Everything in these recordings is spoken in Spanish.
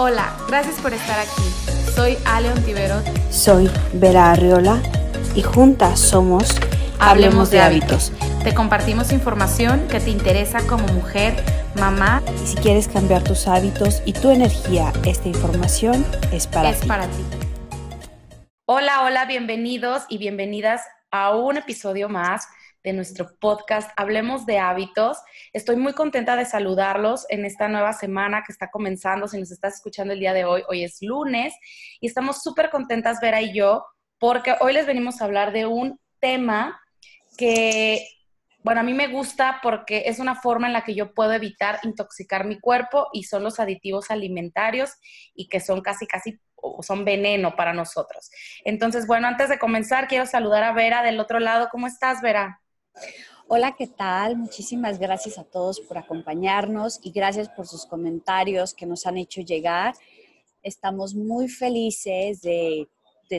Hola, gracias por estar aquí. Soy Ale Ontiveros. Soy Vera Arriola y juntas somos Hablemos, de, hábitos. Te compartimos información que te interesa como mujer, mamá. Y si quieres cambiar tus hábitos y tu energía, esta información es para es ti. para ti. Hola, hola, bienvenidos y bienvenidas a un episodio más de nuestro podcast Hablemos de hábitos. Estoy muy contenta de saludarlos en esta nueva semana que está comenzando. Si nos estás escuchando el día de hoy, hoy es lunes y estamos súper contentas Vera y yo porque hoy les venimos a hablar de un tema que, bueno, a mí me gusta porque es una forma en la que yo puedo evitar intoxicar mi cuerpo y son los aditivos alimentarios y que son casi, casi son veneno para nosotros. Entonces, bueno, antes de comenzar, quiero saludar a Vera del otro lado. ¿Cómo estás, Vera? Hola, ¿qué tal? Muchísimas gracias a todos por acompañarnos y gracias por sus comentarios que nos han hecho llegar. Estamos muy felices de,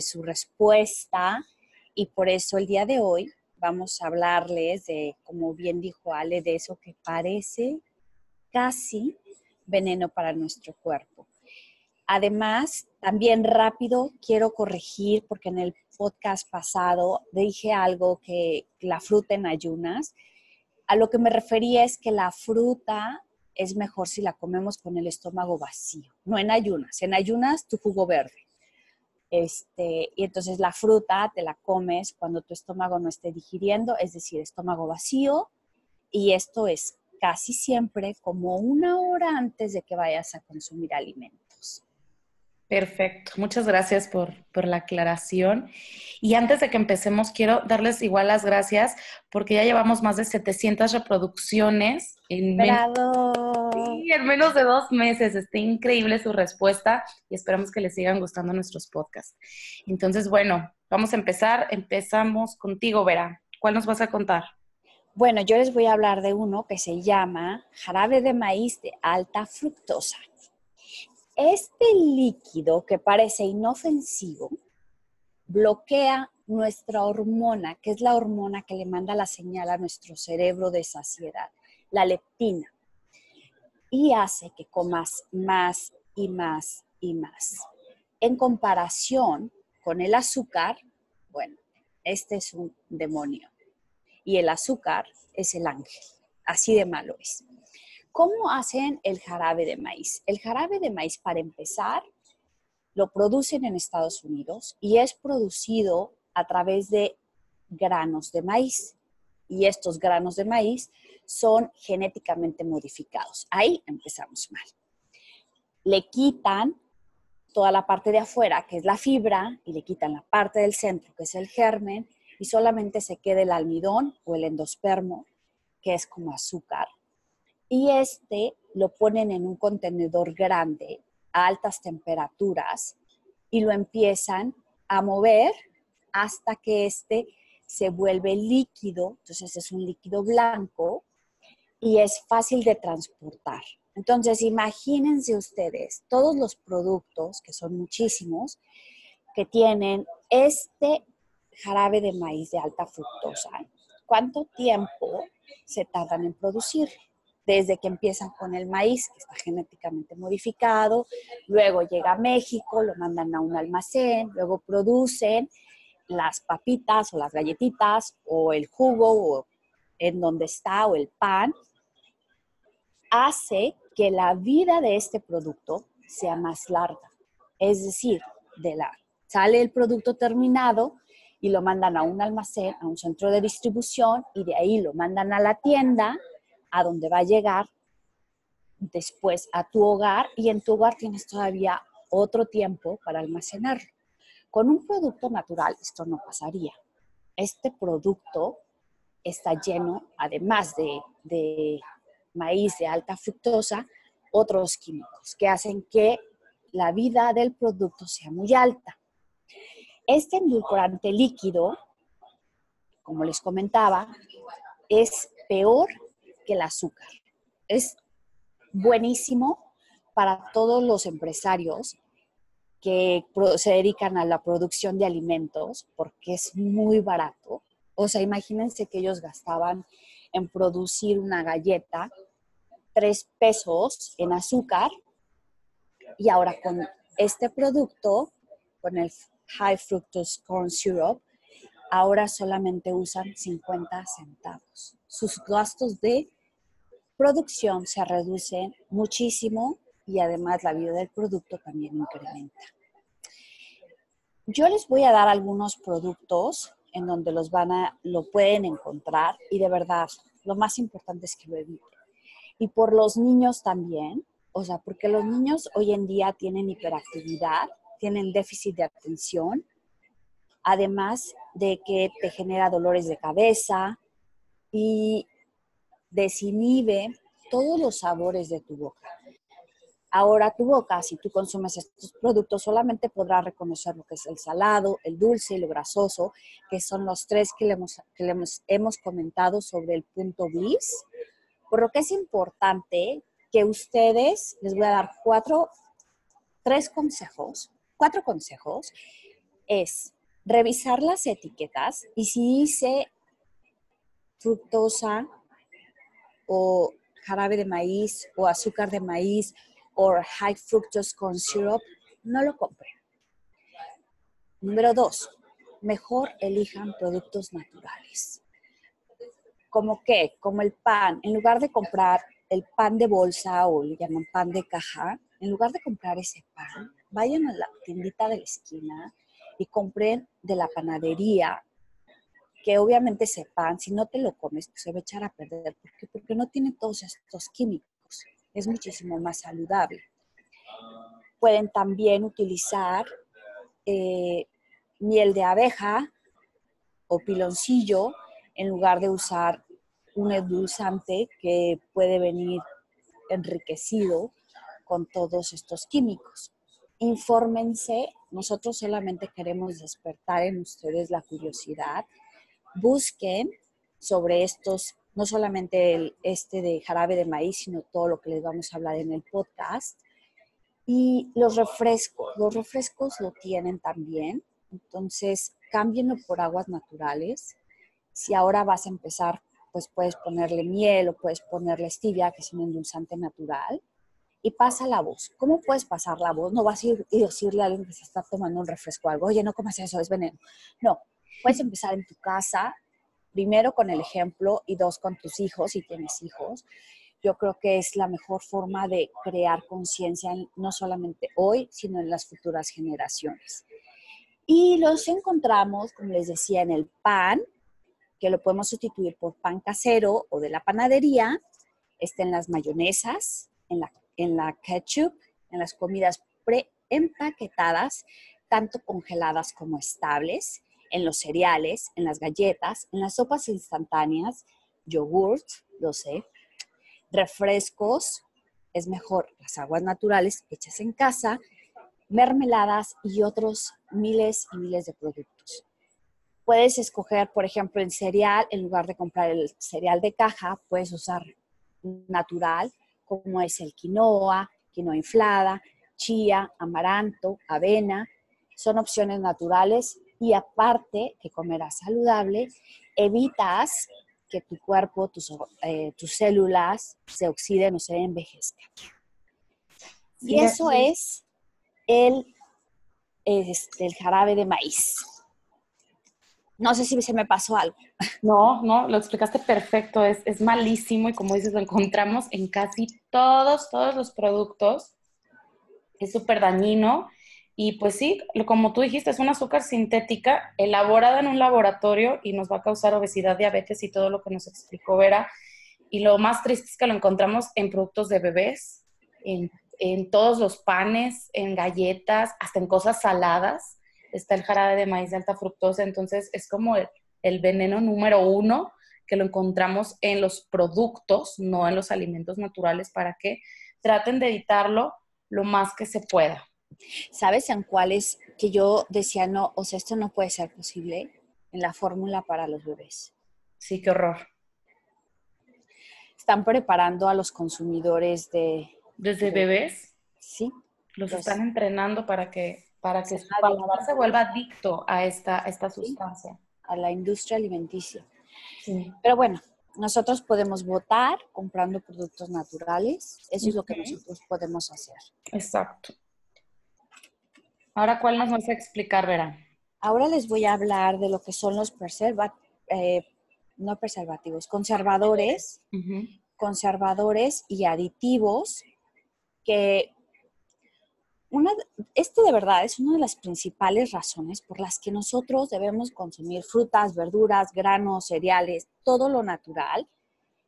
su respuesta y por eso el día de hoy vamos a hablarles de, como bien dijo Ale, de eso que parece casi veneno para nuestro cuerpo. Además, también rápido quiero corregir porque en el podcast pasado dije algo que la fruta en ayunas. A lo que me refería es que la fruta es mejor si la comemos con el estómago vacío, no en ayunas. En ayunas tu jugo verde. Este, y entonces la fruta te la comes cuando tu estómago no esté digiriendo, es decir, estómago vacío. Y esto es casi siempre como una hora antes de que vayas a consumir alimentos. Perfecto, muchas gracias por, la aclaración. Y antes de que empecemos, quiero darles igual las gracias porque ya llevamos más de 700 reproducciones en, en menos de dos meses. Está increíble su respuesta y esperamos que les sigan gustando nuestros podcasts. Entonces, bueno, vamos a empezar. Empezamos contigo, Vera. ¿Cuál nos vas a contar? Bueno, yo les voy a hablar de uno que se llama jarabe de maíz de alta fructosa. Este líquido que parece inofensivo bloquea nuestra hormona, que es la hormona que le manda la señal a nuestro cerebro de saciedad, la leptina, y hace que comas más y más y más. En comparación con el azúcar, bueno, este es un demonio y el azúcar es el ángel, así de malo es. ¿Cómo hacen el jarabe de maíz? El jarabe de maíz, para empezar, lo producen en Estados Unidos y es producido a través de granos de maíz. Y estos granos de maíz son genéticamente modificados. Ahí empezamos mal. Le quitan toda la parte de afuera, que es la fibra, y le quitan la parte del centro, que es el germen, y solamente se queda el almidón o el endospermo, que es como azúcar y este lo ponen en un contenedor grande a altas temperaturas y lo empiezan a mover hasta que este se vuelve líquido, entonces es un líquido blanco y es fácil de transportar. Entonces, imagínense ustedes todos los productos, que son muchísimos, que tienen este jarabe de maíz de alta fructosa. ¿Cuánto tiempo se tardan en producir? Desde que empiezan con el maíz, que está genéticamente modificado, luego llega a México, lo mandan a un almacén, luego producen las papitas o las galletitas o el jugo o en donde está o el pan, hace que la vida de este producto sea más larga. Es decir, de la, sale el producto terminado y lo mandan a un almacén, a un centro de distribución y de ahí lo mandan a la tienda a dónde va a llegar después a tu hogar y en tu hogar tienes todavía otro tiempo para almacenarlo. Con un producto natural esto no pasaría. Este producto está lleno, además de, de maíz de alta fructosa, otros químicos que hacen que la vida del producto sea muy alta. Este endulcorante líquido, como les comentaba, es peor el azúcar. Es buenísimo para todos los empresarios que se dedican a la producción de alimentos porque es muy barato. O sea, imagínense que ellos gastaban en producir una galleta tres pesos en azúcar Y ahora con este producto, con el High Fructose Corn Syrup, ahora solamente usan 50 centavos. Sus gastos de producción se reducen muchísimo y además la vida del producto también incrementa. Yo les voy a dar algunos productos en donde los van a, lo pueden encontrar y de verdad, lo más importante es que lo eviten. Y por los niños también, o sea, porque los niños hoy en día tienen hiperactividad, tienen déficit de atención, además de que te genera dolores de cabeza y desinhibe todos los sabores de tu boca. Ahora tu boca, si tú consumes estos productos, solamente podrá reconocer lo que es el salado, el dulce y lo grasoso, que son los tres que, le hemos, que hemos, hemos comentado sobre el punto bliss. Por lo que es importante que ustedes, les voy a dar cuatro, tres consejos, cuatro consejos, es revisar las etiquetas y si dice fructosa o jarabe de maíz o azúcar de maíz o high fructose corn syrup, no lo compren. Número dos, mejor elijan productos naturales. ¿Como qué? Como el pan. En lugar de comprar el pan de bolsa o le llaman pan de caja, en lugar de comprar ese pan, vayan a la tiendita de la esquina y compren de la panadería, que obviamente ese pan, si no te lo comes, pues se va a echar a perder. ¿Por qué? Porque no tiene todos estos químicos. Es muchísimo más saludable. Pueden también utilizar eh, miel de abeja o piloncillo en lugar de usar un endulzante que puede venir enriquecido con todos estos químicos. Infórmense, nosotros solamente queremos despertar en ustedes la curiosidad. Busquen sobre estos, no solamente el, este de jarabe de maíz, sino todo lo que les vamos a hablar en el podcast. Y los refrescos, los refrescos lo tienen también, entonces cámbienlo por aguas naturales. Si ahora vas a empezar pues puedes ponerle miel o puedes ponerle stevia, que es un endulzante natural, y pasa la voz. ¿Cómo puedes pasar la voz? No vas a ir y decirle a alguien que se está tomando un refresco o algo, oye, no comas eso, es veneno. No, puedes empezar en tu casa, primero con el ejemplo y dos con tus hijos, si tienes hijos. Yo creo que es la mejor forma de crear conciencia, no solamente hoy, sino en las futuras generaciones. Y los encontramos, como les decía, en el pan, que lo podemos sustituir por pan casero o de la panadería, está en las mayonesas, en la, en la ketchup, en las comidas preempaquetadas, tanto congeladas como estables, en los cereales, en las galletas, en las sopas instantáneas, yogurt, lo sé, refrescos, es mejor las aguas naturales hechas en casa, mermeladas y otros miles y miles de productos. Puedes escoger, por ejemplo, el cereal, en lugar de comprar el cereal de caja, puedes usar natural, como es el quinoa, quinoa inflada, chía, amaranto, avena. Son opciones naturales y aparte que comerás saludable, evitas que tu cuerpo, tus, eh, tus células se oxiden o se envejezcan. Y eso es el, este, el jarabe de maíz. No sé si se me pasó algo. No, no, lo explicaste perfecto. Es, es malísimo y como dices, lo encontramos en casi todos, todos los productos. Es súper dañino. Y pues sí, como tú dijiste, es una azúcar sintética elaborada en un laboratorio y nos va a causar obesidad, diabetes y todo lo que nos explicó Vera. Y lo más triste es que lo encontramos en productos de bebés, en, en todos los panes, en galletas, hasta en cosas saladas está el jarabe de maíz de alta fructosa, entonces es como el, veneno número uno que lo encontramos en los productos, no en los alimentos naturales, para que traten de evitarlo lo más que se pueda. ¿Sabes en cuáles que yo decía, no, o sea, esto no puede ser posible? En la fórmula para los bebés. Sí, qué horror. Están preparando a los consumidores de... ¿Desde bebés? Sí. Los están entrenando para que para que su paladar se vuelva adicto a esta, esta sustancia. A la industria alimenticia. Pero bueno, nosotros podemos votar comprando productos naturales. Eso es lo que nosotros podemos hacer. Exacto. Ahora, ¿cuál nos vas a explicar, Vera? Ahora les voy a hablar de lo que son los preservativos, eh, no preservativos, conservadores, conservadores y aditivos que una, este de verdad es una de las principales razones por las que nosotros debemos consumir frutas, verduras, granos, cereales, todo lo natural,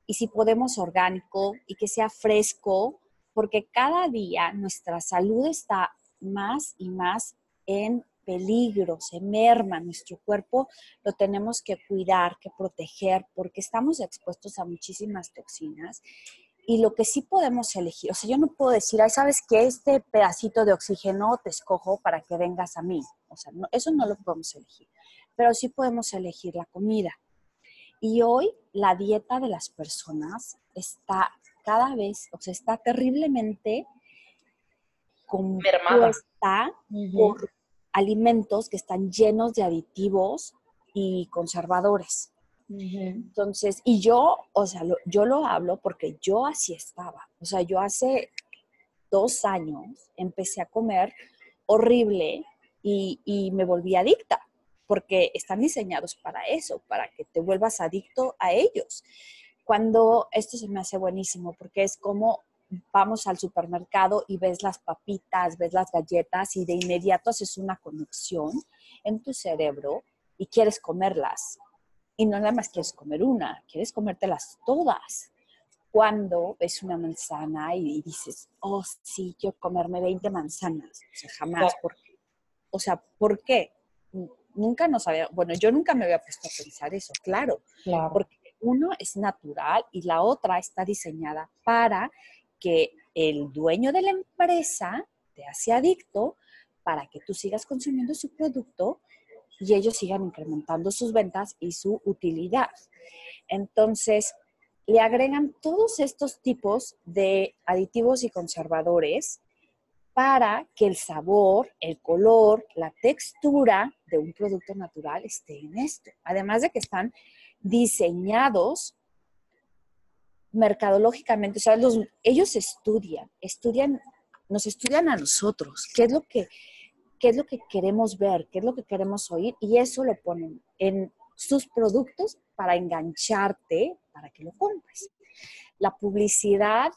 y si podemos orgánico y que sea fresco, porque cada día nuestra salud está más y más en peligro, se merma nuestro cuerpo, lo tenemos que cuidar, que proteger, porque estamos expuestos a muchísimas toxinas. Y lo que sí podemos elegir, o sea, yo no puedo decir, ay, sabes que este pedacito de oxígeno te escojo para que vengas a mí. O sea, eso no lo podemos elegir, pero sí podemos elegir la comida. Y hoy la dieta de las personas está cada vez, o sea, está terriblemente compuesta por alimentos que están llenos de aditivos y conservadores. Entonces, y yo, o sea, yo lo hablo porque yo así estaba. O sea, yo hace dos años empecé a comer horrible y, y me volví adicta, porque están diseñados para eso, para que te vuelvas adicto a ellos. Cuando esto se me hace buenísimo, porque es como vamos al supermercado y ves las papitas, ves las galletas y de inmediato haces una conexión en tu cerebro y quieres comerlas. Y no nada más quieres comer una, quieres comértelas todas. Cuando ves una manzana y dices, oh, sí, quiero comerme 20 manzanas. O sea, jamás. ¿Por qué? O sea, ¿por qué? Nunca nos había, bueno, yo nunca me había puesto a pensar eso, claro. claro. Porque uno es natural y la otra está diseñada para que el dueño de la empresa te hace adicto para que tú sigas consumiendo su producto y ellos sigan incrementando sus ventas y su utilidad. Entonces, le agregan todos estos tipos de aditivos y conservadores para que el sabor, el color, la textura de un producto natural esté en esto. Además de que están diseñados mercadológicamente, o sea, ellos estudian, estudian, nos estudian a nosotros, qué es lo que, qué es lo que queremos ver, qué es lo que queremos oír, y eso lo ponen en sus productos para engancharte, para que lo compres. La publicidad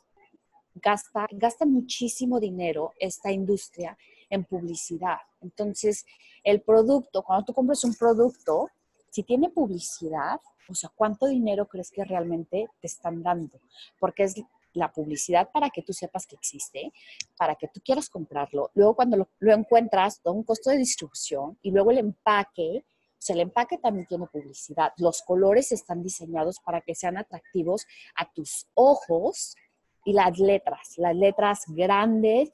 gasta, gasta muchísimo dinero esta industria en publicidad. Entonces, el producto, cuando tú compras un producto, si tiene publicidad, o sea, ¿cuánto dinero crees que realmente te están dando? Porque es la publicidad para que tú sepas que existe, para que tú quieras comprarlo. Luego cuando lo, encuentras, da un costo de distribución y luego el empaque, o sea, el empaque también tiene publicidad. Los colores están diseñados para que sean atractivos a tus ojos y las letras, las letras grandes.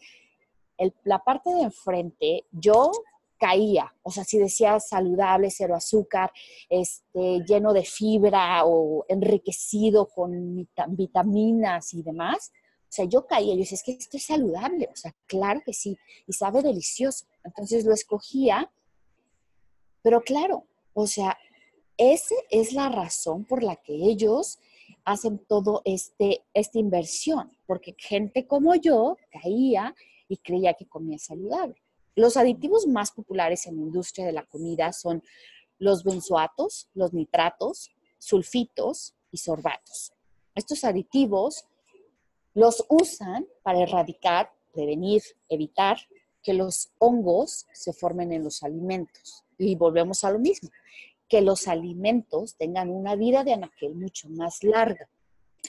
la parte de enfrente, yo caía. O sea, si decía saludable, cero azúcar, este, lleno de fibra o enriquecido con vitaminas y demás. O sea, yo caía, yo decía, es que esto es saludable. O sea, claro que sí. Y sabe delicioso. Entonces lo escogía. Pero claro, o sea, esa es la razón por la que ellos hacen todo este, esta inversión. Porque gente como yo caía y creía que comía saludable. Los aditivos más populares en la industria de la comida son los benzoatos, los nitratos, sulfitos y sorbatos. Estos aditivos los usan para erradicar, prevenir, evitar que los hongos se formen en los alimentos. Y volvemos a lo mismo, que los alimentos tengan una vida de anaquel mucho más larga.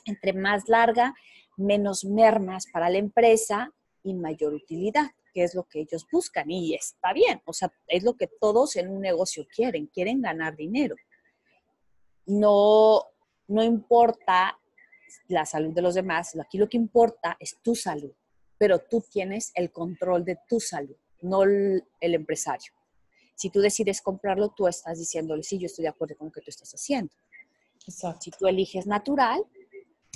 Entre más larga, menos mermas para la empresa y mayor utilidad que es lo que ellos buscan y está bien, o sea, es lo que todos en un negocio quieren, quieren ganar dinero. No, no importa la salud de los demás, aquí lo que importa es tu salud, pero tú tienes el control de tu salud, no el, empresario. Si tú decides comprarlo, tú estás diciéndole, sí, yo estoy de acuerdo con lo que tú estás haciendo. Si tú eliges natural,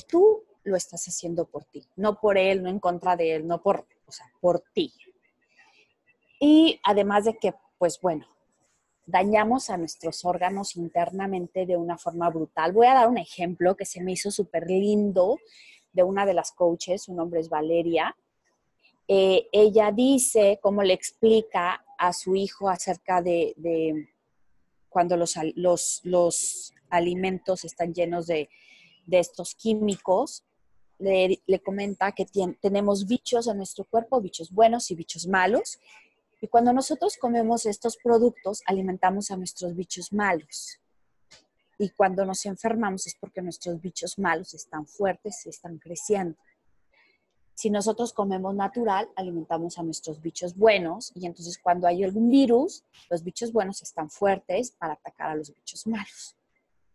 tú lo estás haciendo por ti, no por él, no en contra de él, no por, o sea, por ti. Y además de que, pues bueno, dañamos a nuestros órganos internamente de una forma brutal. Voy a dar un ejemplo que se me hizo súper lindo de una de las coaches, su nombre es Valeria, eh, ella dice cómo le explica a su hijo acerca de, cuando los, los, alimentos están llenos de, estos químicos. Le, comenta que tenemos bichos en nuestro cuerpo, bichos buenos y bichos malos. Y cuando nosotros comemos estos productos, alimentamos a nuestros bichos malos. Y cuando nos enfermamos es porque nuestros bichos malos están fuertes y están creciendo. Si nosotros comemos natural, alimentamos a nuestros bichos buenos y entonces cuando hay algún virus, los bichos buenos están fuertes para atacar a los bichos malos.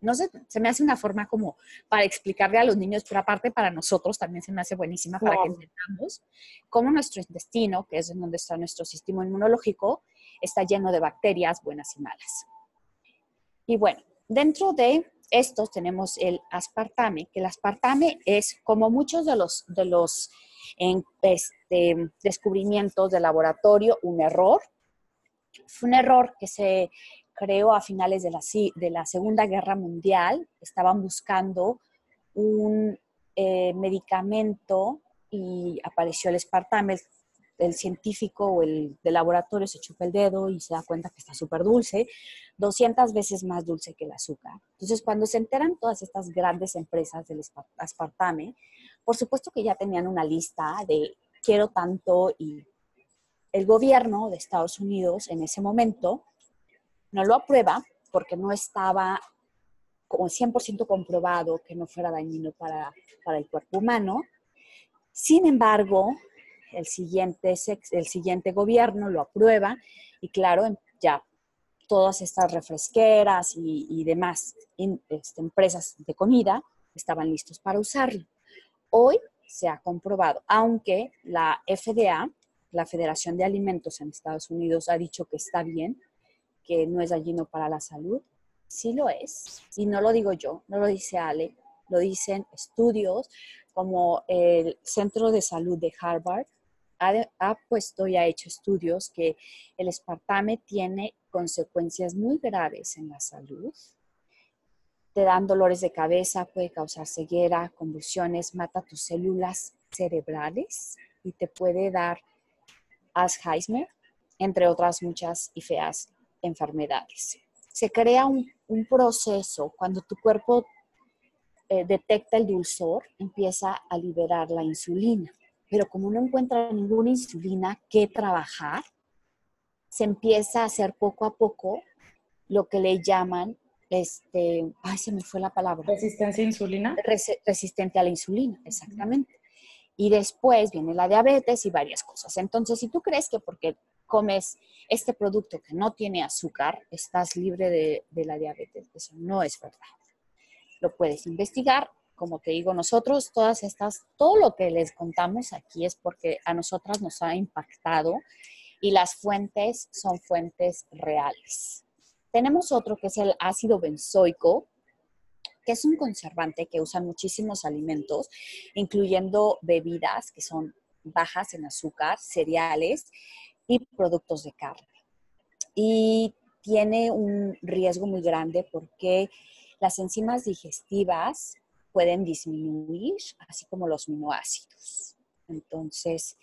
No sé, se me hace una forma como para explicarle a los niños, pero aparte para nosotros también se me hace buenísima para que entendamos cómo nuestro intestino, que es en donde está nuestro sistema inmunológico, está lleno de bacterias buenas y malas. Y bueno, dentro de estos tenemos el aspartame, que el aspartame es como muchos de los, de los en, este, descubrimientos de laboratorio, un error. Fue un error que se creó a finales de la, de la Segunda Guerra Mundial. Estaban buscando un eh, medicamento y apareció el aspartame el científico o el de laboratorio se chupa el dedo y se da cuenta que está súper dulce, 200 veces más dulce que el azúcar. Entonces, cuando se enteran todas estas grandes empresas del aspartame, por supuesto que ya tenían una lista de quiero tanto y el gobierno de Estados Unidos en ese momento no lo aprueba porque no estaba como 100% comprobado que no fuera dañino para, para el cuerpo humano. Sin embargo, el siguiente, el siguiente gobierno lo aprueba y claro, ya todas estas refresqueras y, demás este, empresas de comida estaban listos para usarlo. Hoy se ha comprobado, aunque la FDA, la Federación de Alimentos en Estados Unidos, ha dicho que está bien, que no es dañino para la salud, sí lo es. Y no lo digo yo, no lo dice Ale, lo dicen estudios como el Centro de Salud de Harvard, ha, puesto y ha hecho estudios que el espartame tiene consecuencias muy graves en la salud. Te dan dolores de cabeza, puede causar ceguera, convulsiones, mata tus células cerebrales y te puede dar Alzheimer, entre otras muchas y feas enfermedades. Se crea un, proceso cuando tu cuerpo eh, detecta el dulzor, empieza a liberar la insulina pero como no encuentra ninguna insulina que trabajar, se empieza a hacer poco a poco lo que le llaman, este, ay, se me fue la palabra. Resistencia a insulina. resistente a la insulina, exactamente. Y después viene la diabetes y varias cosas. Entonces, si tú crees que porque comes este producto que no tiene azúcar, estás libre de, la diabetes, eso no es verdad. Lo puedes investigar, como te digo, nosotros todas estas, todo lo que les contamos aquí es porque a nosotras nos ha impactado y las fuentes son fuentes reales. Tenemos otro que es el ácido benzoico, que es un conservante que usan muchísimos alimentos, incluyendo bebidas que son bajas en azúcar, cereales y productos de carne. Y tiene un riesgo muy grande porque las enzimas digestivas pueden disminuir, así como los minoácidos. Entonces,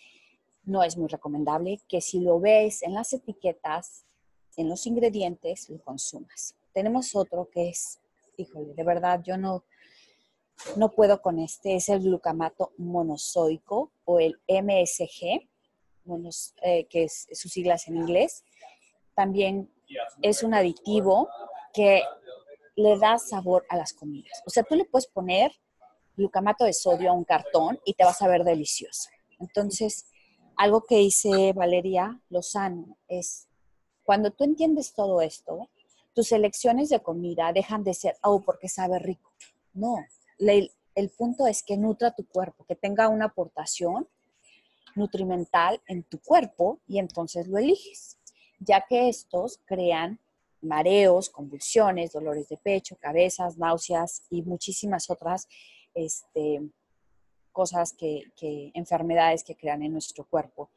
no es muy recomendable que si lo ves en las etiquetas, en los ingredientes, lo consumas. Tenemos otro que es, híjole, de verdad, yo no, no puedo con este, es el glucamato monozoico o el MSG, eh, que es sus siglas en inglés. También es un aditivo que le da sabor a las comidas. O sea, tú le puedes poner glucamato de sodio a un cartón y te vas a ver delicioso. Entonces, algo que dice Valeria Lozano es, cuando tú entiendes todo esto, tus elecciones de comida dejan de ser, oh, porque sabe rico. No, el punto es que nutra tu cuerpo, que tenga una aportación nutrimental en tu cuerpo y entonces lo eliges, ya que estos crean mareos, convulsiones, dolores de pecho, cabezas, náuseas y muchísimas otras este, cosas que, enfermedades que crean en nuestro cuerpo.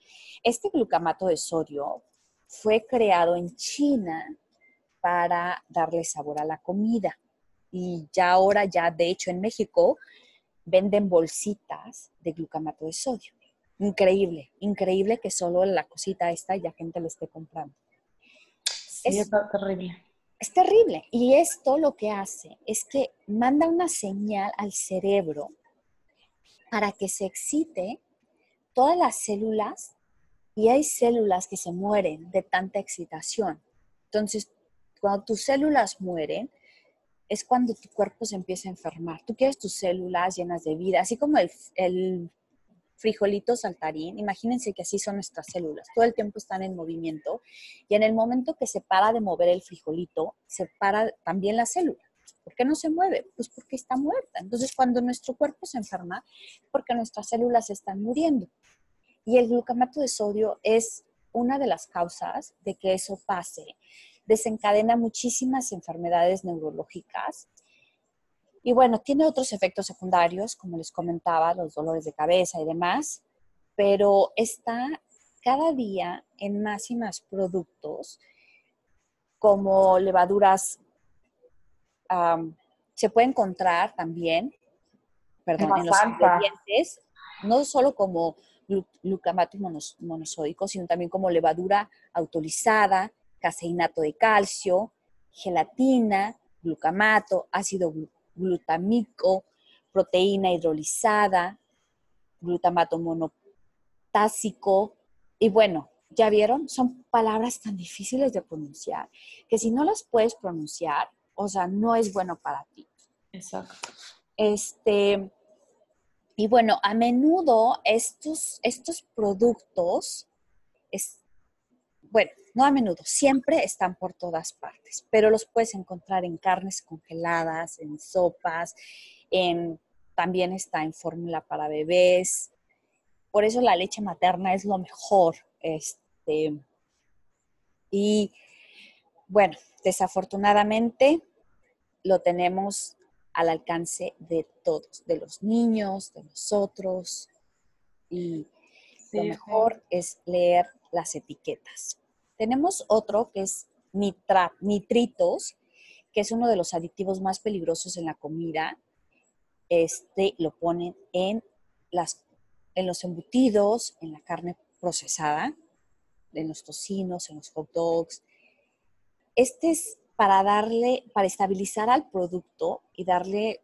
Este glucamato de sodio fue creado en China para darle sabor a la comida. Y ya ahora, ya de hecho en México, venden bolsitas de glucamato de sodio. Increíble, increíble que solo la cosita esta ya gente le esté comprando. Sí, es, terrible. Es terrible. Y esto lo que hace es que manda una señal al cerebro para que se excite todas las células y hay células que se mueren de tanta excitación. Entonces, cuando tus células mueren, es cuando tu cuerpo se empieza a enfermar. Tú quieres tus células llenas de vida, así como el, el frijolito saltarín, imagínense que así son nuestras células, todo el tiempo están en movimiento y en el momento que se para de mover el frijolito, se para también la célula. ¿Por qué no se mueve? Pues porque está muerta. Entonces, cuando nuestro cuerpo se enferma, porque nuestras células están muriendo. Y el glucamato de sodio es una de las causas de que eso pase. Desencadena muchísimas enfermedades neurológicas y bueno, tiene otros efectos secundarios, como les comentaba, los dolores de cabeza y demás, pero está cada día en más y más productos como levaduras. se puede encontrar también, perdón, en los ingredientes, no solo como glucamato monosódico, sino también como levadura autorizada, caseinato de calcio, gelatina, glucamato, ácido glutamico, proteína hidrolizada, glutamato monotásico. Y bueno, ya vieron, son palabras tan difíciles de pronunciar que si no las puedes pronunciar, o sea, no es bueno para ti. Exacto. Este, y bueno, a menudo estos, estos productos, es, bueno, no a menudo, siempre están por todas partes, pero los puedes encontrar en carnes congeladas, en sopas, en, también está en fórmula para bebés. Por eso la leche materna es lo mejor. Este, y bueno, desafortunadamente lo tenemos al alcance de todos, de los niños, de nosotros. Y lo mejor es leer las etiquetas. Tenemos otro que es nitritos, que es uno de los aditivos más peligrosos en la comida. Este lo ponen en, en los embutidos, en la carne procesada, en los tocinos, en los hot dogs. Este es para darle, para estabilizar al producto y darle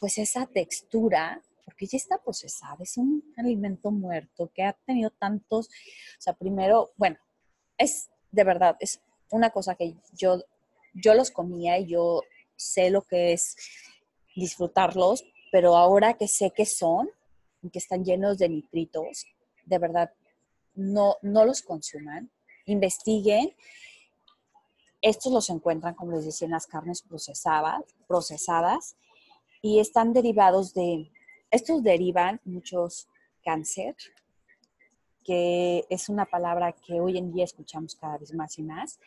pues esa textura, porque ya está procesada, es un alimento muerto que ha tenido tantos, o sea, primero, bueno, es de verdad, es una cosa que yo, yo los comía y yo sé lo que es disfrutarlos, pero ahora que sé que son, que están llenos de nitritos, de verdad, no, no los consuman, investiguen. Estos los encuentran, como les decía, en las carnes procesadas, procesadas y están derivados de, estos derivan muchos cáncer, que es una palabra que hoy en día escuchamos cada vez más y más.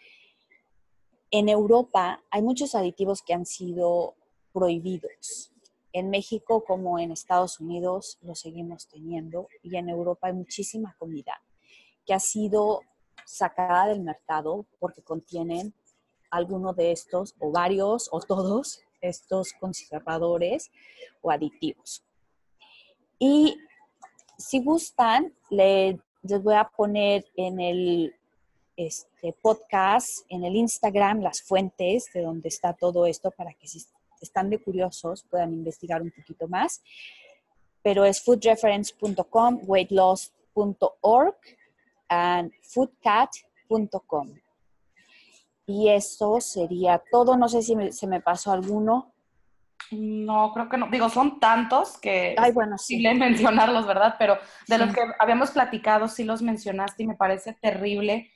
En Europa hay muchos aditivos que han sido prohibidos. En México como en Estados Unidos lo seguimos teniendo y en Europa hay muchísima comida que ha sido sacada del mercado porque contienen alguno de estos o varios o todos estos conservadores o aditivos. Y si gustan, le les voy a poner en el este, podcast, en el Instagram, las fuentes de donde está todo esto para que si están de curiosos puedan investigar un poquito más. Pero es foodreference.com, weightloss.org and foodcat.com. Y eso sería todo. No sé si se me pasó alguno. No, creo que no. Digo, son tantos que Ay, bueno, sí. mencionarlos, ¿verdad? Pero de los que habíamos platicado, sí los mencionaste y me parece terrible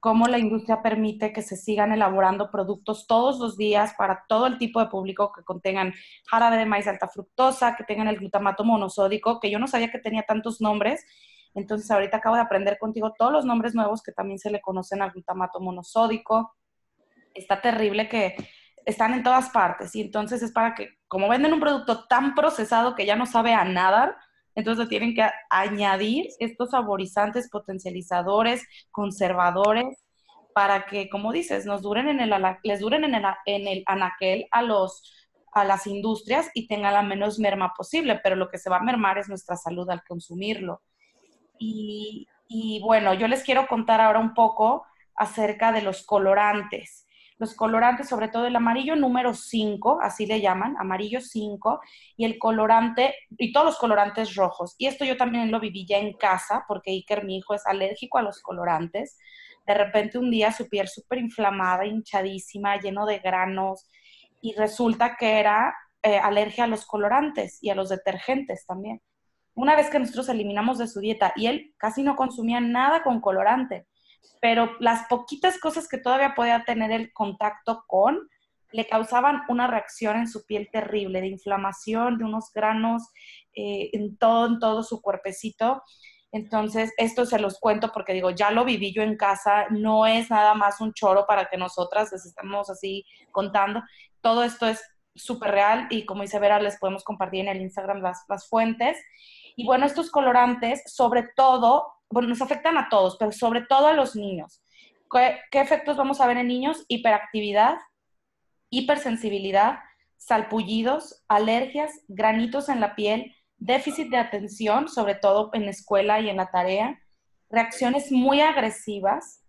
cómo la industria permite que se sigan elaborando productos todos los días para todo el tipo de público que contengan jarabe de maíz alta fructosa, que tengan el glutamato monosódico, que yo no sabía que tenía tantos nombres. Entonces ahorita acabo de aprender contigo todos los nombres nuevos que también se le conocen al glutamato monosódico. Está terrible que están en todas partes y entonces es para que, como venden un producto tan procesado que ya no sabe a nada, entonces tienen que añadir estos saborizantes, potencializadores, conservadores, para que, como dices, nos duren en el, les duren en el, en el anaquel a, los, a las industrias y tengan la menos merma posible, pero lo que se va a mermar es nuestra salud al consumirlo. Y, y bueno, yo les quiero contar ahora un poco acerca de los colorantes. Los colorantes, sobre todo el amarillo número 5, así le llaman, amarillo 5, y el colorante, y todos los colorantes rojos. Y esto yo también lo viví ya en casa, porque Iker, mi hijo, es alérgico a los colorantes. De repente un día su piel súper inflamada, hinchadísima, lleno de granos, y resulta que era eh, alergia a los colorantes y a los detergentes también. Una vez que nosotros eliminamos de su dieta y él casi no consumía nada con colorante, pero las poquitas cosas que todavía podía tener el contacto con le causaban una reacción en su piel terrible, de inflamación, de unos granos eh, en, todo, en todo su cuerpecito. Entonces, esto se los cuento porque digo, ya lo viví yo en casa, no es nada más un choro para que nosotras les estemos así contando. Todo esto es súper real y como dice Vera, les podemos compartir en el Instagram las, las fuentes. Y bueno, estos colorantes, sobre todo, bueno, nos afectan a todos, pero sobre todo a los niños. ¿Qué, efectos vamos a ver en niños? Hiperactividad, hipersensibilidad, salpullidos, alergias, granitos en la piel, déficit de atención, sobre todo en la escuela y en la tarea, reacciones muy agresivas,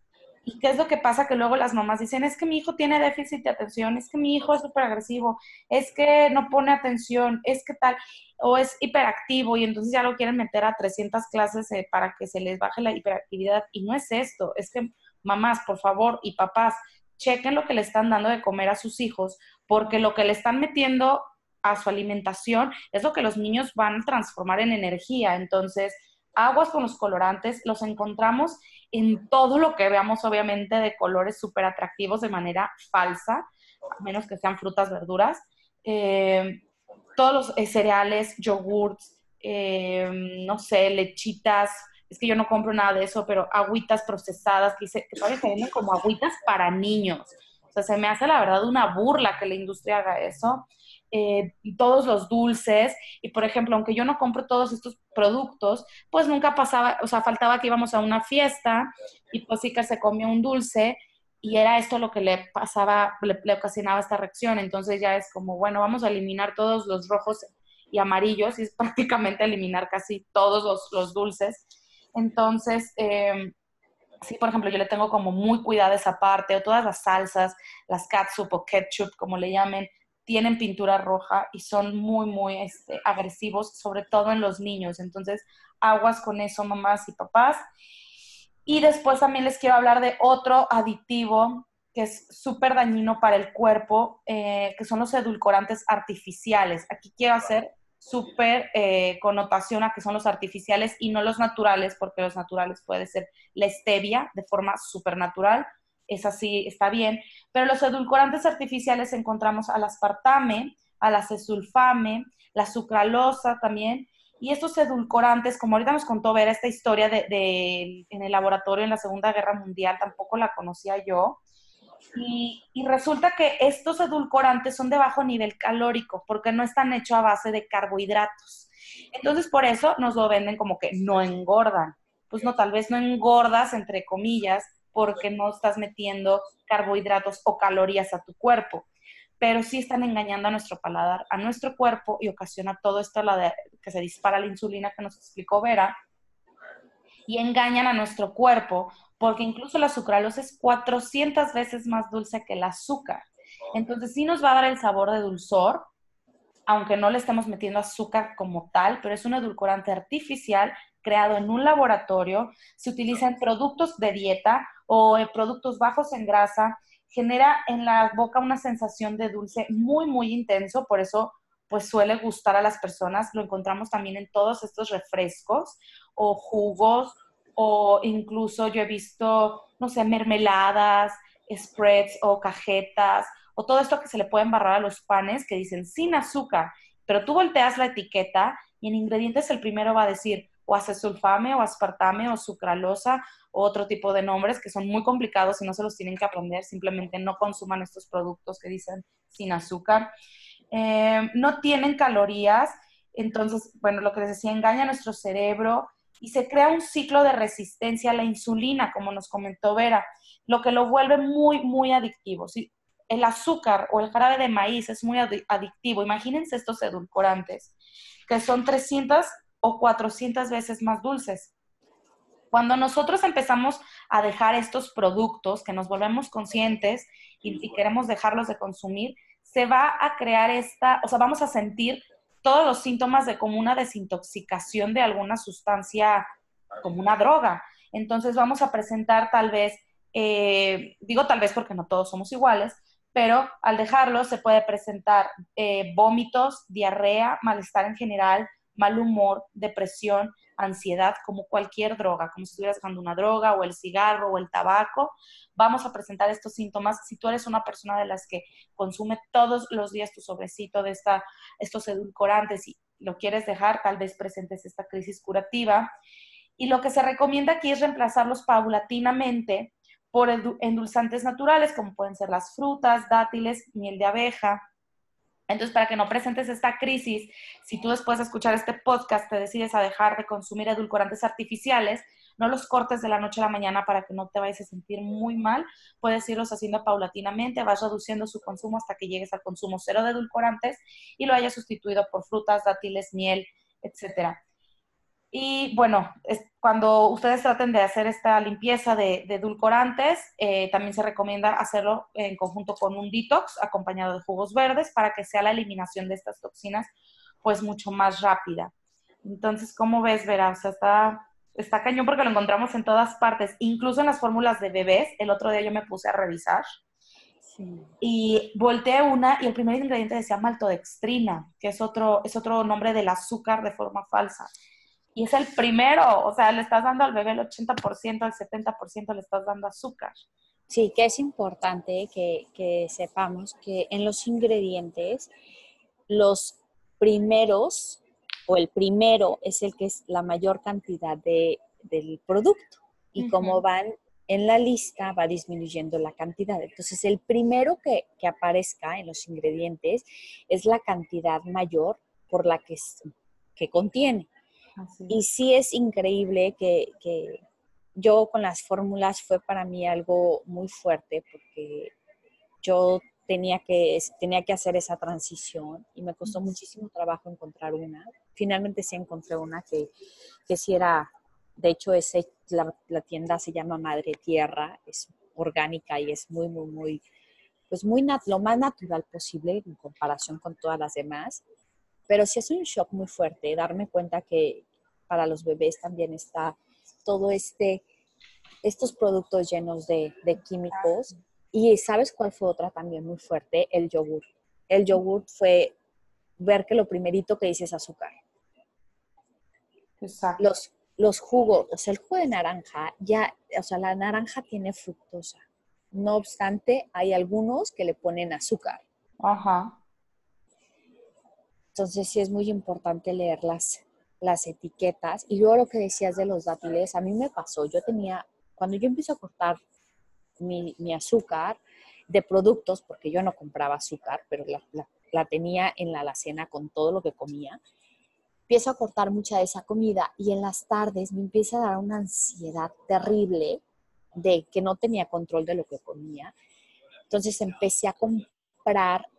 ¿Y qué es lo que pasa? Que luego las mamás dicen, es que mi hijo tiene déficit de atención, es que mi hijo es súper agresivo, es que no pone atención, es que tal, o es hiperactivo y entonces ya lo quieren meter a 300 clases eh, para que se les baje la hiperactividad. Y no es esto, es que mamás, por favor, y papás, chequen lo que le están dando de comer a sus hijos, porque lo que le están metiendo a su alimentación es lo que los niños van a transformar en energía. Entonces, aguas con los colorantes, los encontramos en todo lo que veamos, obviamente, de colores súper atractivos de manera falsa, a menos que sean frutas, verduras. Eh, todos los eh, cereales, yogurts, eh, no sé, lechitas, es que yo no compro nada de eso, pero agüitas procesadas, que, que todavía se venden como agüitas para niños. O sea, se me hace la verdad una burla que la industria haga eso. Eh, todos los dulces. Y por ejemplo, aunque yo no compro todos estos productos, pues nunca pasaba, o sea, faltaba que íbamos a una fiesta y pues sí que se comía un dulce y era esto lo que le pasaba, le, ocasionaba esta reacción. Entonces ya es como, bueno, vamos a eliminar todos los rojos y amarillos y es prácticamente eliminar casi todos los, dulces. Entonces, eh, sí, por ejemplo, yo le tengo como muy cuidada esa parte, o todas las salsas, las catsup o ketchup, como le llamen, tienen pintura roja y son muy, muy este, agresivos, sobre todo en los niños. Entonces, aguas con eso, mamás y papás. Y después también les quiero hablar de otro aditivo que es súper dañino para el cuerpo, eh, que son los edulcorantes artificiales. Aquí quiero hacer súper eh, connotación a que son los artificiales y no los naturales, porque los naturales puede ser la stevia de forma súper natural, es así, está bien, pero los edulcorantes artificiales encontramos al aspartame, al acesulfame, la sucralosa también, y estos edulcorantes, como ahorita nos contó ver esta historia de, en el laboratorio en la Segunda Guerra Mundial, tampoco la conocía yo, y, y, resulta que estos edulcorantes son de bajo nivel calórico porque no están hechos a base de carbohidratos. Entonces, por eso nos lo venden como que no engordan. Pues no, tal vez no engordas, entre comillas, porque no estás metiendo carbohidratos o calorías a tu cuerpo. Pero sí están engañando a nuestro paladar, a nuestro cuerpo y ocasiona todo esto la que se dispara la insulina que nos explicó Vera y engañan a nuestro cuerpo porque incluso la sucralosa es 400 veces más dulce que el azúcar. Entonces sí nos va a dar el sabor de dulzor, aunque no le estemos metiendo azúcar como tal, pero es un edulcorante artificial creado en un laboratorio, se utiliza en productos de dieta o productos bajos en grasa, genera en la boca una sensación de dulce muy, muy intenso, por eso pues suele gustar a las personas. Lo encontramos también en todos estos refrescos o jugos o incluso yo he visto, no sé, mermeladas, spreads o cajetas o todo esto que se le puede embarrar a los panes que dicen sin azúcar, pero tú volteas la etiqueta y en ingredientes el primero va a decir o acesulfame o aspartame o sucralosa o otro tipo de nombres que son muy complicados y no se los tienen que aprender, simplemente no consuman estos productos que dicen sin azúcar. Eh, no tienen calorías, entonces, bueno, lo que les decía, engaña a nuestro cerebro y se crea un ciclo de resistencia a la insulina, como nos comentó Vera, lo que lo vuelve muy, muy adictivo. Si el azúcar o el jarabe de maíz es muy adictivo, imagínense estos edulcorantes, que son 300 o 400 veces más dulces. Cuando nosotros empezamos a dejar estos productos, que nos volvemos conscientes y, queremos dejarlos de consumir, se va a crear esta, o sea, vamos a sentir todos los síntomas de como una desintoxicación de alguna sustancia, como una droga. Entonces vamos a presentar tal vez, eh, digo tal vez porque no todos somos iguales, pero al dejarlo se puede presentar eh, vómitos, diarrea, malestar en general, mal humor, depresión, ansiedad, como cualquier droga, como si estuvieras dejando una droga o el cigarro o el tabaco, vamos a presentar estos síntomas. Si tú eres una persona de las que consume todos los días tu sobrecito de esta, estos edulcorantes y lo quieres dejar, tal vez presentes esta crisis curativa. Y lo que se recomienda aquí es reemplazarlos paulatinamente por endulzantes naturales, como pueden ser las frutas, dátiles, miel de abeja. Entonces, para que no presentes esta crisis, si tú después de escuchar este podcast te decides a dejar de consumir edulcorantes artificiales, no los cortes de la noche a la mañana para que no te vayas a sentir muy mal. Puedes irlos haciendo paulatinamente, vas reduciendo su consumo hasta que llegues al consumo cero de edulcorantes y lo hayas sustituido por frutas, dátiles, miel, etcétera. Y bueno, cuando ustedes traten de hacer esta limpieza de, edulcorantes, eh, también se recomienda hacerlo en conjunto con un detox acompañado de jugos verdes para que sea la eliminación de estas toxinas pues mucho más rápida. Entonces, ¿cómo ves, Vera? O sea, está, está cañón porque lo encontramos en todas partes, incluso en las fórmulas de bebés. El otro día yo me puse a revisar y volteé una y el primer ingrediente decía maltodextrina, que es otro, es otro nombre del azúcar de forma falsa y es el primero, o sea, le estás dando al bebé el 80%, al 70% le estás dando azúcar. Sí, que es importante que, que, sepamos que en los ingredientes, los primeros o el primero es el que es la mayor cantidad de, del producto y como van en la lista va disminuyendo la cantidad. Entonces, el primero que, que aparezca en los ingredientes es la cantidad mayor por la que, que contiene. Y sí es increíble que, yo con las fórmulas fue para mí algo muy fuerte porque yo tenía que, tenía que hacer esa transición y me costó muchísimo trabajo encontrar una. Finalmente sí encontré una que, que sí era, de hecho la, la, tienda se llama Madre Tierra, es orgánica y es muy, muy, muy, pues muy lo más natural posible en comparación con todas las demás pero sí es un shock muy fuerte darme cuenta que para los bebés también está todo este, estos productos llenos de, químicos. Y ¿sabes cuál fue otra también muy fuerte? El yogur. El yogur fue ver que lo primerito que dice es azúcar. Exacto. Los, los jugos, o sea, el jugo de naranja, ya, o sea, la naranja tiene fructosa. No obstante, hay algunos que le ponen azúcar. Ajá. Entonces sí es muy importante leer las, las etiquetas. Y luego lo que decías de los dátiles, a mí me pasó, yo tenía, cuando yo empiezo a cortar mi, azúcar de productos, porque yo no compraba azúcar, pero la, la tenía en la alacena con todo lo que comía, empiezo a cortar mucha de esa comida y en las tardes me empieza a dar una ansiedad terrible de que no tenía control de lo que comía. Entonces empecé a comprar